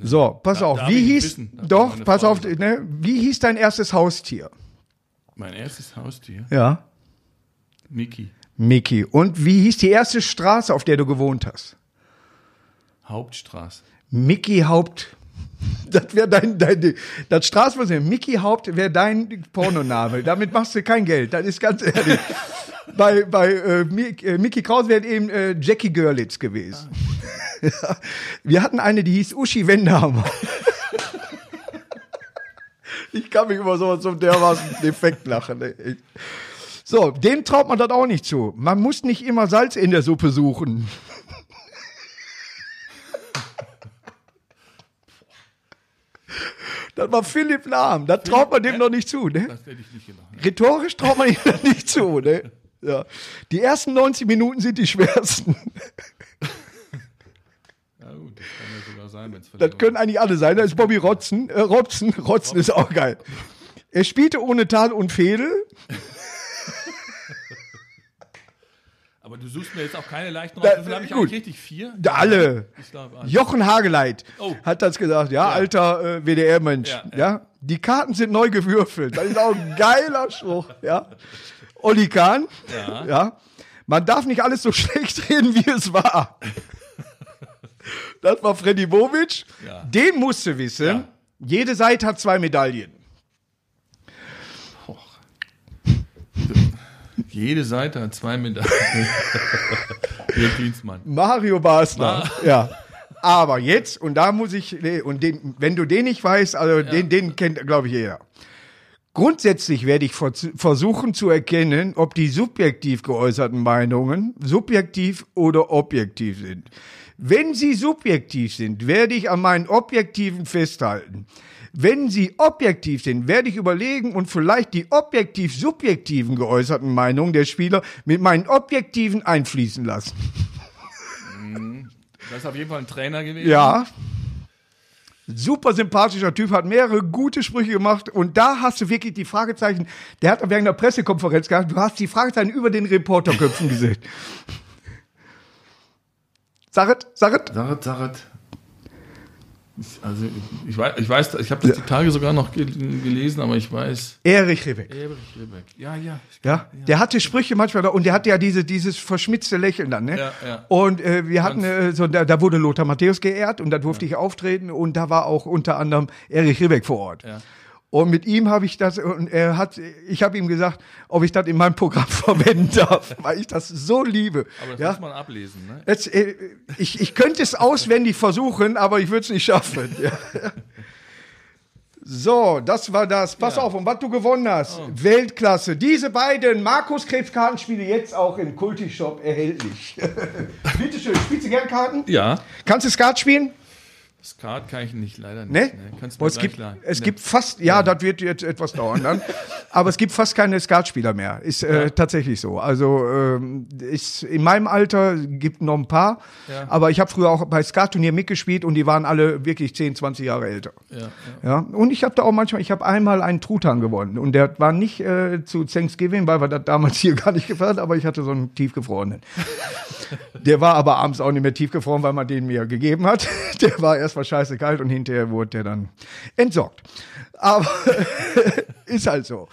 So, pass Da- auf. darf Wie hieß, doch, pass Frage. auf, ne, wie hieß dein erstes Haustier? Mein erstes Haustier, Ja. Miki. Mickey. Und wie hieß die erste Straße, auf der du gewohnt hast? Hauptstraße. Mickey Haupt. Das wäre dein, dein, das Straßenmuseum. Mickey Haupt wäre dein Pornoname. Damit machst du kein Geld. Das ist ganz ehrlich. bei bei äh, Mick, äh, Mickey Kraus wäre eben äh, Jackie Görlitz gewesen. Ja. (laughs) Wir hatten eine, die hieß Uschi Wendhammer. (laughs) ich kann mich über sowas so dermaßen defekt lachen. ey. So, dem traut man das auch nicht zu. Man muss nicht immer Salz in der Suppe suchen. Das war Philipp Lahm. Das traut man dem noch nicht zu, ne? Das hätte ich nicht gedacht. Rhetorisch traut man ihm das nicht zu, ne? Ja. Die ersten 90 Minuten sind die schwersten. Ja gut, das kann ja sogar sein, wenn es Das können eigentlich alle sein. Da ist Bobby Rotzen. Äh, Robson. Rotzen ist auch geil. Er spielte ohne Tal und Fedel. Aber du suchst mir jetzt auch keine leichten raus. Wie viel habe ich gut. eigentlich richtig? Vier? Da alle. Ich glaube, alle. Jochen Hageleit Oh. hat das gesagt. Ja, alter äh, WDR-Mensch. Ja, Ja, Die Karten sind neu gewürfelt. Das ist auch ein geiler Spruch. Ja. Olli Kahn. Ja. ja. Man darf nicht alles so (laughs) schlecht reden, wie es war. Das war Freddy Bobic. Ja. Den musste wissen. Ja. Jede Seite hat zwei Medaillen. Jede Seite hat zwei Medaillen. (laughs) Hier Dienstmann. Mario Basler. Ja. Aber jetzt, und da muss ich, und den, wenn du den nicht weißt, also den, den kennt, glaube ich, jeder. Grundsätzlich werde ich vers- versuchen zu erkennen, ob die subjektiv geäußerten Meinungen subjektiv oder objektiv sind. Wenn sie subjektiv sind, werde ich an meinen objektiven festhalten. Wenn sie objektiv sind, werde ich überlegen und vielleicht die objektiv-subjektiven geäußerten Meinungen der Spieler mit meinen objektiven einfließen lassen. Das ist auf jeden Fall ein Trainer gewesen. Ja. Super sympathischer Typ, hat mehrere gute Sprüche gemacht und da hast du wirklich die Fragezeichen, der hat während der Pressekonferenz gehabt, du hast die Fragezeichen über den Reporterköpfen gesehen. Sag es, sag es. Also ich weiß, ich weiß, ich habe das die Tage sogar noch ge gelesen, aber ich weiß. Erich Rebeck. Erich Rebeck. Ja, ja. Ja, der hatte Sprüche manchmal und der hatte ja diese, dieses verschmitzte Lächeln dann, ne? Ja, ja. Und äh, wir hatten äh, so, da, da wurde Lothar Matthäus geehrt und da durfte ich auftreten und da war auch unter anderem Erich Rebeck vor Ort. Ja. Und mit ihm habe ich das, und er hat, ich habe ihm gesagt, ob ich das in meinem Programm (laughs) verwenden darf, weil ich das so liebe. Aber das ja? muss man ablesen, ne? Jetzt, äh, ich, ich könnte es auswendig versuchen, aber ich würde es nicht schaffen. Ja. (laughs) So, das war das. Pass Ja. auf, und was du gewonnen hast. Weltklasse. Diese beiden Markus Krebs Kartenspiele jetzt auch im Kulti-Shop erhältlich. (laughs) Bitte schön, spielst du gern Karten? Ja. Kannst du Skat spielen? Skat kann ich nicht, leider nicht. Ne? Kannst du es gibt, leihen. es Ne. gibt fast, ja, das wird jetzt etwas dauern dann. Aber es gibt fast keine Skatspieler mehr. Ist äh, tatsächlich so. Also ähm, ist, in meinem Alter gibt noch ein paar. Ja. Aber ich habe früher auch bei Skatturnier mitgespielt und die waren alle wirklich 10, 20 Jahre älter. Ja, ja. Ja, und ich habe da auch manchmal, ich habe einmal einen Truthahn gewonnen und der war nicht äh, zu Thanksgiving, weil wir das damals (laughs) hier gar nicht gefeiert, aber ich hatte so einen tiefgefrorenen. der war aber abends auch nicht mehr tiefgefroren, weil man den mir gegeben hat. (laughs) Der war erstmal scheiße kalt und hinterher wurde der dann entsorgt. Aber (laughs) ist halt so.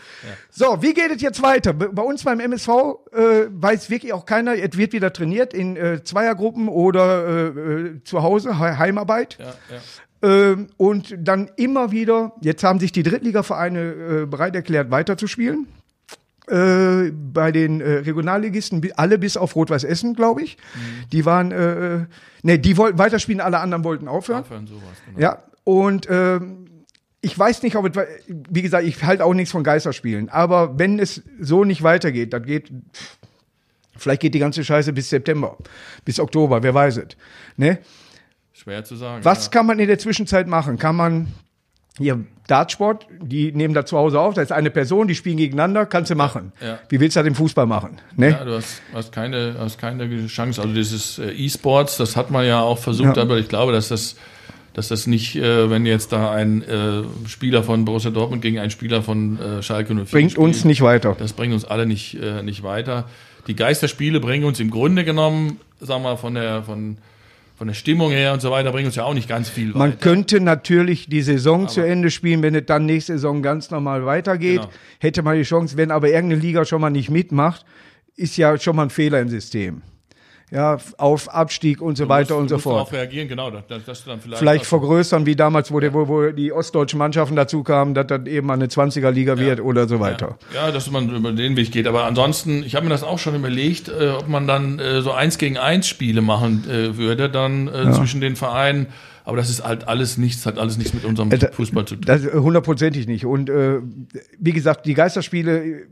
So, wie geht es jetzt weiter? Bei bei uns beim MSV äh, weiß wirklich auch keiner, es wird wieder trainiert in äh, Zweiergruppen oder äh, äh, zu Hause, He Heimarbeit. Ja, ja. Ähm, und dann immer wieder, jetzt haben sich die Drittligavereine äh, bereit erklärt, weiterzuspielen. Äh, bei den äh, Regionalligisten, alle bis auf Rot-Weiß Essen, glaube ich. Die waren, äh, äh, ne, die wollten weiterspielen, alle anderen wollten aufhören. Aufhören sowas, genau. Ja, und ähm, ich weiß nicht, ob es, wie gesagt, ich halte auch nichts von Geisterspielen, aber wenn es so nicht weitergeht, dann geht, vielleicht geht die ganze Scheiße bis September, bis Oktober, wer weiß es. Ne? Schwer zu sagen. Was ja. kann man in der Zwischenzeit machen? Kann man hier Dartsport, die nehmen da zu Hause auf, da ist eine Person, die spielen gegeneinander, kannst du machen. Ja. Wie willst du das im Fußball machen? Ne? Ja, du hast, hast, keine, hast keine Chance. Also dieses äh, E-Sports, das hat man ja auch versucht, Ja. aber ich glaube, dass das, dass das nicht, äh, wenn jetzt da ein äh, Spieler von Borussia Dortmund gegen einen Spieler von äh, Schalke 04 Bringt spielt, uns nicht weiter. Das bringt uns alle nicht, äh, nicht weiter. Die Geisterspiele bringen uns im Grunde genommen, sagen wir mal, von der, von, von der Stimmung her und so weiter, bringen uns ja auch nicht ganz viel Man weiter. könnte natürlich die Saison zu Ende spielen, wenn es dann nächste Saison ganz normal weitergeht. Genau. Hätte man die Chance, wenn aber irgendeine Liga schon mal nicht mitmacht, ist ja schon mal ein Fehler im System. Ja, auf Abstieg und so Du weiter musst- und so fort. darauf reagieren, genau, dass, dass- du dann vielleicht, Vielleicht vergrößern, wie damals, wo, der, wo, wo die ostdeutschen Mannschaften dazu kamen, dass das eben eine 20er-Liga wird oder so weiter. Ja, ja, dass man über den Weg geht. Aber ansonsten, ich habe mir das auch schon überlegt, äh, ob man dann äh, so eins gegen eins Spiele machen äh, würde, dann äh, zwischen den Vereinen. Aber das ist halt alles nichts, hat alles nichts mit unserem Äh, Fußball zu tun. Äh, hundertprozentig nicht. Und äh, wie gesagt, die Geisterspiele,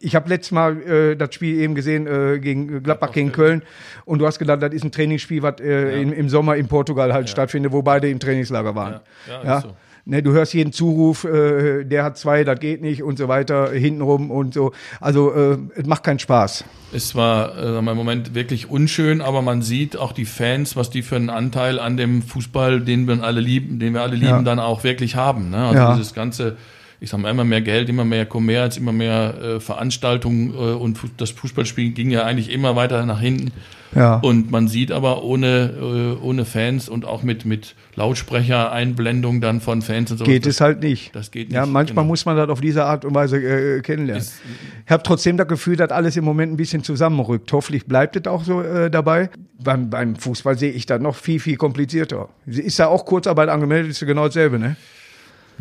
ich habe letztes Mal äh, das Spiel eben gesehen äh, gegen Gladbach gegen Köln und du hast gedacht, das ist ein Trainingsspiel, was äh, im, im Sommer in Portugal halt stattfindet, wo beide im Trainingslager waren. Ja, ja, ist so. Ne, du hörst jeden Zuruf, äh, der hat zwei, das geht nicht und so weiter, hintenrum und so. Also äh, es macht keinen Spaß. Es war äh, im Moment wirklich unschön, aber man sieht auch die Fans, was die für einen Anteil an dem Fußball, den wir alle lieben, den wir alle lieben, ja. dann auch wirklich haben. Ne? Also ja. dieses ganze ich sag mal, immer mehr Geld, immer mehr Kommerz, immer mehr äh, Veranstaltungen äh, und das Fußballspiel ging ja eigentlich immer weiter nach hinten. Ja. Und man sieht aber ohne, äh, ohne Fans und auch mit, mit Lautsprechereinblendung dann von Fans und so. Geht es halt nicht. Das geht nicht. Ja, manchmal genau. muss man das auf diese Art und Weise äh, kennenlernen. Ist, ich habe trotzdem das Gefühl, dass alles im Moment ein bisschen zusammenrückt. Hoffentlich bleibt es auch so äh, dabei. Beim, beim Fußball sehe ich das noch viel, viel komplizierter. Ist da auch Kurzarbeit angemeldet, ist ja genau dasselbe, ne?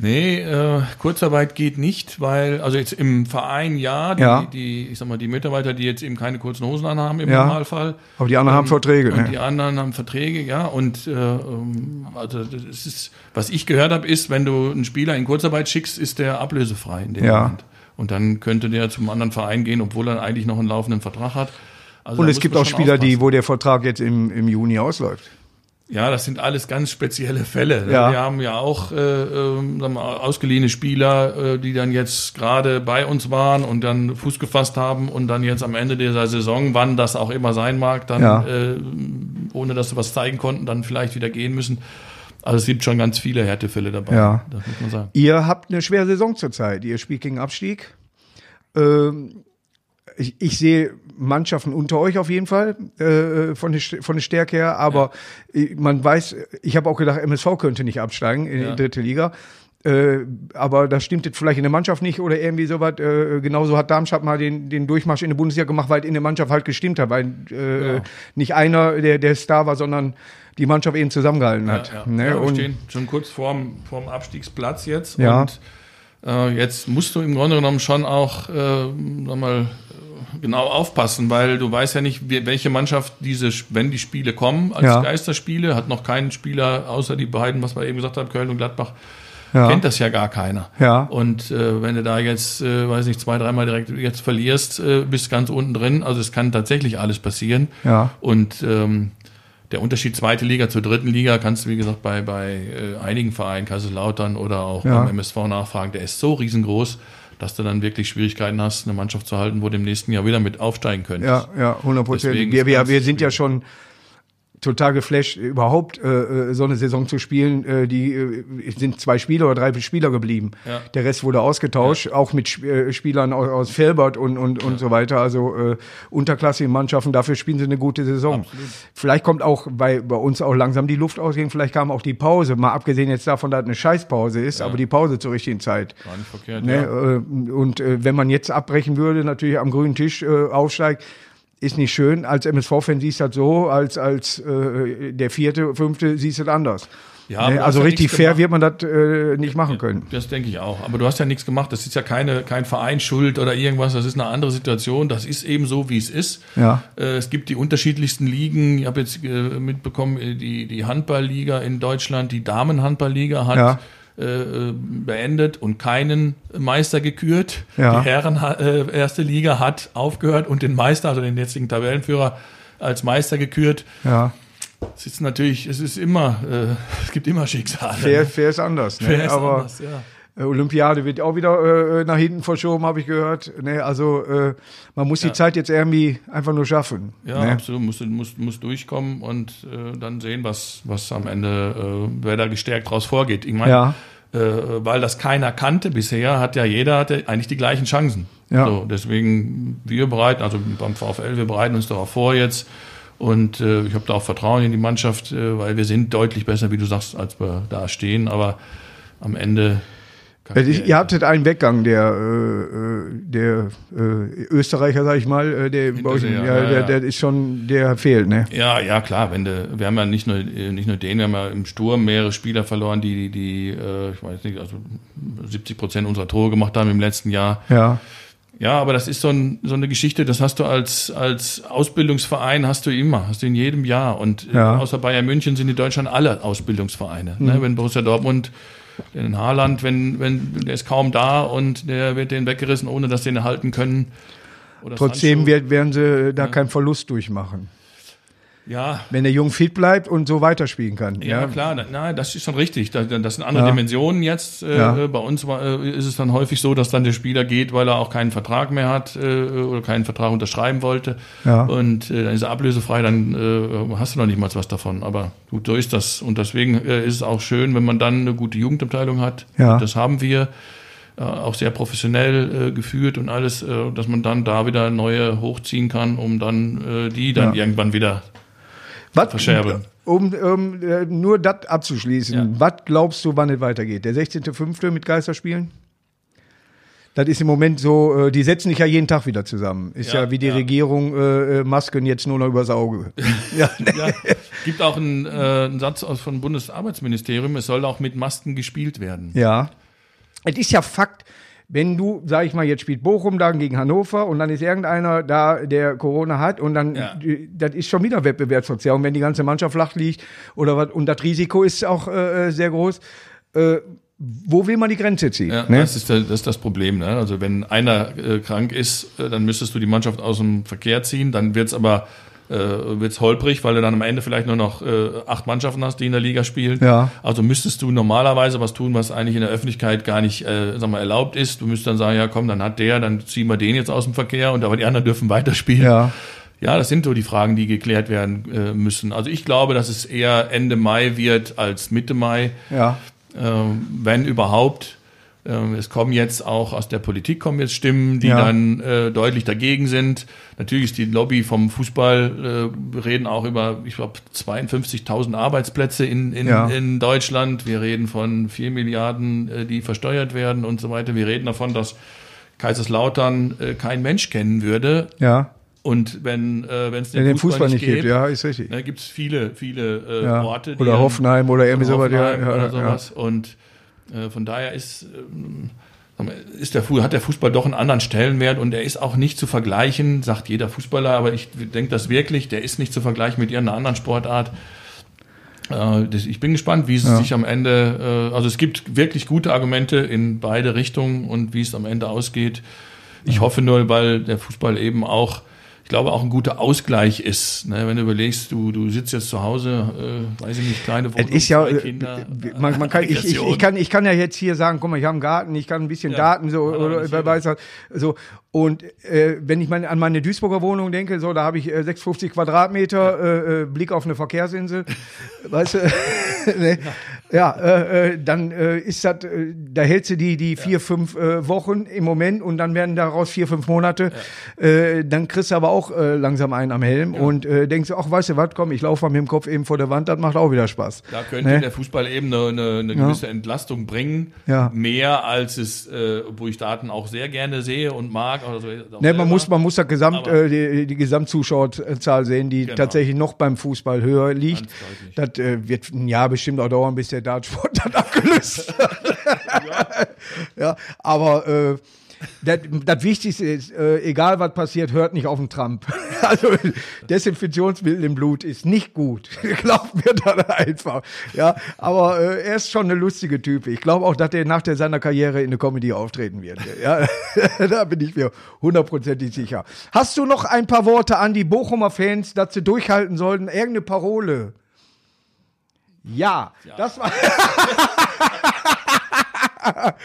Nee, äh, Kurzarbeit geht nicht, weil, also jetzt im Verein ja, die, ja. die, ich sag mal, die Mitarbeiter, die jetzt eben keine kurzen Hosen anhaben im ja. Normalfall. Aber die anderen ähm, haben Verträge, ne? Die anderen haben Verträge, ja. Und äh, ähm, also das ist, was ich gehört habe, ist, wenn du einen Spieler in Kurzarbeit schickst, ist der ablösefrei in dem ja. Moment. Und dann könnte der zum anderen Verein gehen, obwohl er eigentlich noch einen laufenden Vertrag hat. Also und es gibt auch Spieler, aufpassen. die, wo der Vertrag jetzt im, im Juni ausläuft. Ja, das sind alles ganz spezielle Fälle. Ja. Wir haben ja auch äh, äh, ausgeliehene Spieler, äh, die dann jetzt gerade bei uns waren und dann Fuß gefasst haben und dann jetzt am Ende dieser Saison, wann das auch immer sein mag, dann ja. äh, ohne dass sie was zeigen konnten, dann vielleicht wieder gehen müssen. Also es gibt schon ganz viele Härtefälle dabei. Ja. Das muss man sagen. Ihr habt eine schwere Saison zurzeit. Ihr spielt gegen Abstieg. Ähm, ich, ich sehe Mannschaften unter euch auf jeden Fall äh, von, der, von der Stärke her, aber ja. man weiß, ich habe auch gedacht, MSV könnte nicht absteigen in ja. die dritte Liga. Äh, aber das stimmt jetzt vielleicht in der Mannschaft nicht oder irgendwie sowas. Äh, genauso hat Darmstadt mal den, den Durchmarsch in der Bundesliga gemacht, weil in der Mannschaft halt gestimmt hat, weil äh, ja. nicht einer der, der Star war, sondern die Mannschaft eben zusammengehalten hat. Ja, ja. Ne? ja wir stehen schon kurz vorm, vorm Abstiegsplatz jetzt. Ja. Und äh, jetzt musst du im Grunde genommen schon auch, äh, sag mal, genau aufpassen, weil du weißt ja nicht, welche Mannschaft diese, wenn die Spiele kommen, als ja. Geisterspiele, hat noch keinen Spieler, außer die beiden, was wir eben gesagt haben, Köln und Gladbach, ja. kennt das ja gar keiner. Ja. Und äh, wenn du da jetzt, äh, weiß nicht, zwei, dreimal direkt jetzt verlierst, äh, bist ganz unten drin. Also es kann tatsächlich alles passieren. Ja. Und ähm, der Unterschied zweite Liga zur dritten Liga kannst du, wie gesagt, bei, bei äh, einigen Vereinen, Kaiserslautern oder auch ja. beim MSV nachfragen, der ist so riesengroß dass du dann wirklich Schwierigkeiten hast, eine Mannschaft zu halten, wo du im nächsten Jahr wieder mit aufsteigen könntest. Ja, ja, 100 Prozent. Wir, wir, wir sind ja schon total geflasht, überhaupt äh, äh, so eine Saison zu spielen. Äh, die äh, sind zwei Spieler oder drei Spieler geblieben. Ja. Der Rest wurde ausgetauscht, ja. auch mit äh, Spielern aus, aus Felbert und, und, und so weiter. Also äh, unterklassige Mannschaften, dafür spielen sie eine gute Saison. Absolut. Vielleicht kommt auch bei, bei uns auch langsam die Luft ausgehen, vielleicht kam auch die Pause, mal abgesehen jetzt davon, dass eine Scheißpause ist, ja. aber die Pause zur richtigen Zeit. War nicht verkehrt, ne? Äh, und äh, wenn man jetzt abbrechen würde, natürlich am grünen Tisch äh, aufsteigt, ist nicht schön. Als MSV-Fan siehst du das so, als, als äh, der vierte, fünfte siehst du das anders. Ja, ne? Also richtig ja fair wird man das äh, nicht machen können. Das denke ich auch. Aber du hast ja nichts gemacht. Das ist ja keine kein Verein schuld oder irgendwas. Das ist eine andere Situation. Das ist eben so, wie es ist. Ja. Äh, es gibt die unterschiedlichsten Ligen. Ich habe jetzt äh, mitbekommen, äh, die die Handballliga in Deutschland, die Damenhandballliga hat ja äh, beendet und keinen Meister gekürt. Ja. Die Herren äh, erste Liga hat aufgehört und den Meister, also den jetzigen Tabellenführer, als Meister gekürt. Ja. Es ist natürlich, es ist immer, äh, es gibt immer Schicksale. Fair, fair ist anders. Ne? Fair ist Aber anders, ja. Äh, Olympiade wird auch wieder äh, nach hinten verschoben, habe ich gehört. Ne, also äh, man muss ja. die Zeit jetzt irgendwie einfach nur schaffen. Ja, ne? absolut. Muss, muss, muss durchkommen und äh, dann sehen, was, was am Ende, äh, wer da gestärkt draus vorgeht. Ich meine, ja. äh, weil das keiner kannte bisher, hat ja jeder hatte eigentlich die gleichen Chancen. Ja. So, deswegen wir bereiten, also beim VfL, wir bereiten uns darauf vor jetzt. Und äh, ich habe da auch Vertrauen in die Mannschaft, äh, weil wir sind deutlich besser, wie du sagst, als wir da stehen. Aber am Ende ich, ihr hattet einen Weggang der, äh, der äh, Österreicher, sag ich mal, äh, der, euch, ja, ja, der, der ist schon, der fehlt, ne? Ja, ja, klar. Wenn de, wir haben ja nicht nur, nicht nur den, wir haben ja im Sturm mehrere Spieler verloren, die, die, äh, ich weiß nicht, also 70 Prozent unserer Tore gemacht haben im letzten Jahr. Ja. Ja, aber das ist so, ein, so eine Geschichte, das hast du als, als Ausbildungsverein, hast du immer, hast du in jedem Jahr. Und ja. außer Bayern München sind in Deutschland alle Ausbildungsvereine. Ne? Mhm. Ne? Wenn Borussia Dortmund den Haaland, wenn, wenn, der ist kaum da und der wird den weggerissen, ohne dass sie ihn halten können. Trotzdem wird, werden sie da ja. keinen Verlust durchmachen. Ja. Wenn der Jung fit bleibt und so weiterspielen kann. Ja, Ja, klar, nein, das ist schon richtig. Da- Das sind andere Ja. Dimensionen jetzt. Äh, äh, Bei uns war, äh, ist es dann häufig so, dass dann der Spieler geht, weil er auch keinen Vertrag mehr hat äh, oder keinen Vertrag unterschreiben wollte. Ja. Und äh, dann ist er ablösefrei, dann hast du noch nicht mal was davon. Aber gut, so ist das. Und deswegen ist es auch schön, wenn man dann eine gute Jugendabteilung hat. Ja. Das haben wir. Auch sehr professionell äh, geführt und alles, äh, dass man dann da wieder neue hochziehen kann, um dann äh, die dann Ja. irgendwann wieder Was, Verscherbeln. Um, um äh, nur das abzuschließen, Ja. was glaubst du, wann es weitergeht? Der 16.05. mit Geisterspielen? Das ist im Moment so, äh, die setzen sich ja jeden Tag wieder zusammen. Ist ja, Ja, wie die ja. Regierung äh, äh, Masken jetzt nur noch übers Auge. (laughs) ja, Ja, gibt auch einen, äh, einen Satz aus vom Bundesarbeitsministerium, es soll auch mit Masken gespielt werden. Ja. Es ist ja Fakt, wenn du, sag ich mal, jetzt spielt Bochum da gegen Hannover und dann ist irgendeiner da, der Corona hat und dann, Ja. äh, das ist schon wieder Wettbewerbsverzerrung, wenn die ganze Mannschaft flach liegt oder was, und das Risiko ist auch äh, sehr groß. Äh, wo will man die Grenze ziehen? Ja, ne? das, ist das ist das Problem. Ne? Also wenn einer äh, krank ist, äh, dann müsstest du die Mannschaft aus dem Verkehr ziehen, dann wird's aber äh, wird's holprig, weil du dann am Ende vielleicht nur noch äh, acht Mannschaften hast, die in der Liga spielen. Ja. Also müsstest du normalerweise was tun, was eigentlich in der Öffentlichkeit gar nicht äh, sag mal, erlaubt ist. Du müsstest dann sagen, ja komm, dann hat der, dann ziehen wir den jetzt aus dem Verkehr und aber die anderen dürfen weiterspielen. Ja. Ja, das sind so die Fragen, die geklärt werden äh, müssen. Also ich glaube, dass es eher Ende Mai wird als Mitte Mai, Ja. ähm, wenn überhaupt. Ähm, es kommen jetzt auch aus der Politik kommen jetzt Stimmen, die Ja. dann äh, deutlich dagegen sind. Natürlich ist die Lobby vom Fußball, äh, wir reden auch über, ich glaube, 52.000 Arbeitsplätze in, in, Ja. in Deutschland. Wir reden von 4 Milliarden, äh, die versteuert werden und so weiter. Wir reden davon, dass Kaiserslautern äh, kein Mensch kennen würde. Ja. Und wenn äh, wenn es Wenn den Fußball nicht gibt, ja, ist richtig. ne, gibt es viele, viele äh, Ja. Orte. Oder Hoffenheim oder irgendwie sowas. Ja, ja, oder sowas. Und von daher ist, ähm, ist der, hat der Fußball doch einen anderen Stellenwert und er ist auch nicht zu vergleichen, sagt jeder Fußballer, aber ich denke das wirklich, der ist nicht zu vergleichen mit irgendeiner anderen Sportart. Äh, ich bin gespannt, wie es Ja. sich am Ende, äh, also es gibt wirklich gute Argumente in beide Richtungen und wie es am Ende ausgeht. Ich hoffe nur, weil der Fußball eben auch, ich glaube, auch ein guter Ausgleich ist. Ne? Wenn du überlegst, du, du sitzt jetzt zu Hause, äh, weiß ich nicht, kleine Wohnung, ist ja, äh, Kinder. man, man kann, ich, ich, ich, kann, ich kann ja jetzt hier sagen, guck mal, ich habe einen Garten, ich kann ein bisschen Ja, Daten so, oder was, so. Und äh, wenn ich meine, an meine Duisburger Wohnung denke, so, da habe ich äh, 650 Quadratmeter, äh, äh, Blick auf eine Verkehrsinsel, (laughs) weißt du, (laughs) ne? ja, äh, äh, dann äh, ist das, äh, da hältst du die, die vier, fünf äh, Wochen im Moment und dann werden daraus vier, fünf Monate, äh, dann kriegst du aber auch äh, langsam einen am Helm und äh, denkst, ach, weißt du was, komm, ich laufe mal mit dem Kopf eben vor der Wand, das macht auch wieder Spaß. Da könnte Ne? der Fußball eben eine, eine, eine gewisse Entlastung bringen. Ja. Mehr als es, äh, wo ich Daten auch sehr gerne sehe und mag. Oder so, auch Ne, man muss, man muss das Gesamt, äh, die, die Gesamtzuschauerzahl sehen, die Genau. tatsächlich noch beim Fußball höher liegt. Das äh, wird ein Jahr bestimmt auch dauern, bis der Dartsport dann (laughs) abgelöst hat. (laughs) ja, aber äh, das, Wichtigste ist, äh, egal was passiert, hört nicht auf den Trump. (laughs) Also Desinfektionsmittel im Blut ist nicht gut. Glaubt mir dann einfach. Ja, aber äh, er ist schon eine lustige Type. Ich glaube auch, dass er nach der seiner Karriere in der Comedy auftreten wird. Ja, da bin ich mir hundertprozentig sicher. Hast du noch ein paar Worte an die Bochumer Fans, dass sie durchhalten sollten? Irgendeine Parole? Ja, das war. (laughs)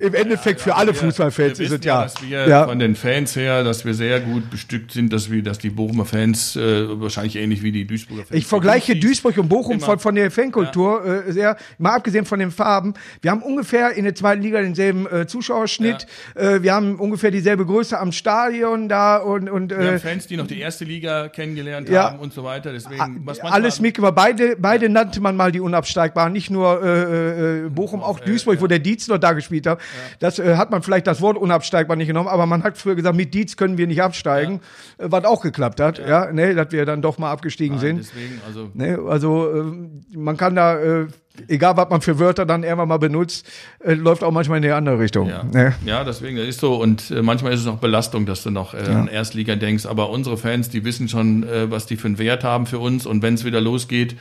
Im Endeffekt für alle Wir- Fußballfans wir ist es ja. dass wir ja. von den Fans her, dass wir sehr gut bestückt sind, dass wir, dass die Bochumer Fans äh, wahrscheinlich ähnlich wie die Duisburger Fans. Ich vergleiche Duisburg und Bochum von, von der Fankultur äh, sehr, mal abgesehen von den Farben. Wir haben ungefähr in der zweiten Liga denselben äh, Zuschauerschnitt. Äh, wir haben ungefähr dieselbe Größe am Stadion da und, und Wir äh, haben Fans, die noch die erste Liga kennengelernt Ja. haben und so weiter. Deswegen, was manchmal- alles mitgemacht. Beide, beide nannte man mal die Unabsteigbaren. Nicht nur äh, äh, Bochum, auch Duisburg, wo der Dietz noch da gespielt hat. Das äh, hat man vielleicht das Wort unabsteigbar nicht genommen, aber man hat früher gesagt, mit Dietz können wir nicht absteigen, äh, was auch geklappt hat. Ja, ne, dass wir dann doch mal abgestiegen Nein, sind. Deswegen, also Ne, also ähm, man kann da, äh, egal was man für Wörter dann irgendwann mal benutzt, äh, läuft auch manchmal in die andere Richtung. Ja, Ne? ja deswegen, das ist so. Und äh, manchmal ist es auch Belastung, dass du noch äh, an Erstliga denkst. Aber unsere Fans, die wissen schon, äh, was die für einen Wert haben für uns. Und wenn es wieder losgeht,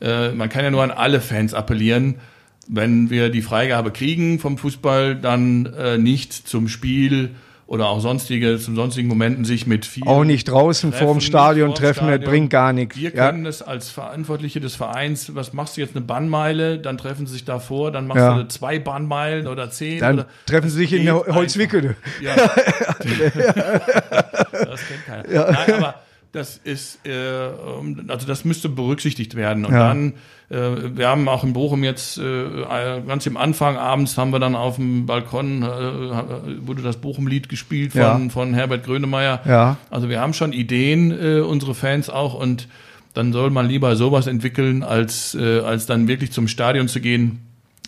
äh, man kann ja nur an alle Fans appellieren. Wenn wir die Freigabe kriegen vom Fußball, dann äh, nicht zum Spiel oder auch sonstige, zu sonstigen Momenten sich mit vielen Auch nicht draußen vorm Stadion vorm treffen, das bringt gar nichts. Wir Ja. können das als Verantwortliche des Vereins, was machst du jetzt eine Bahnmeile, dann treffen sie sich davor, dann machst Ja. du zwei Bahnmeilen oder zehn. Dann oder, treffen sie sich in der Holzwickede. Ja. (laughs) das kennt keiner. Nein, aber das ist, äh, um, also das müsste berücksichtigt werden. Und Ja. dann, äh, wir haben auch in Bochum jetzt äh, ganz im Anfang abends haben wir dann auf dem Balkon äh, wurde das Bochum-Lied gespielt von, Ja. von Herbert Grönemeyer. Ja. Also wir haben schon Ideen, äh, unsere Fans auch, und dann soll man lieber sowas entwickeln, als, äh, als dann wirklich zum Stadion zu gehen.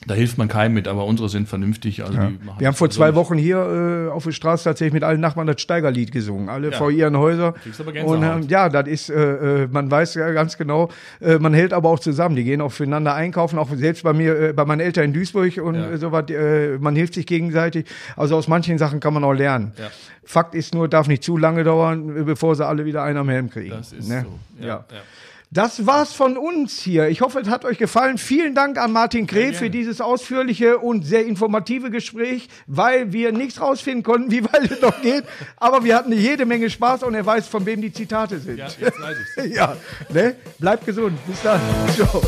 Da hilft man keinem mit, aber unsere sind vernünftig. Also machen Wir haben vor so zwei. Wochen hier äh, auf der Straße tatsächlich mit allen Nachbarn das Steigerlied gesungen. Alle Ja. vor ihren Häusern. Und ähm, ja, das ist, äh, äh, man weiß ja ganz genau, äh, man hält aber auch zusammen. Die gehen auch füreinander einkaufen, auch selbst bei mir, äh, bei meinen Eltern in Duisburg und Ja. äh, sowas. Äh, man hilft sich gegenseitig. Also aus manchen Sachen kann man auch lernen. Ja. Fakt ist nur, darf nicht zu lange dauern, äh, bevor sie alle wieder einen am Helm kriegen. Das ist ne? so. Ja. Das war's von uns hier. Ich hoffe, es hat euch gefallen. Vielen Dank an Martin Kreh für dieses ausführliche und sehr informative Gespräch, weil wir nichts rausfinden konnten, wie weit es noch geht. Aber wir hatten jede Menge Spaß und er weiß, von wem die Zitate sind. Ja, jetzt weiß ich's. (laughs) Ja, ne? Bleibt gesund. Bis dann. Ciao.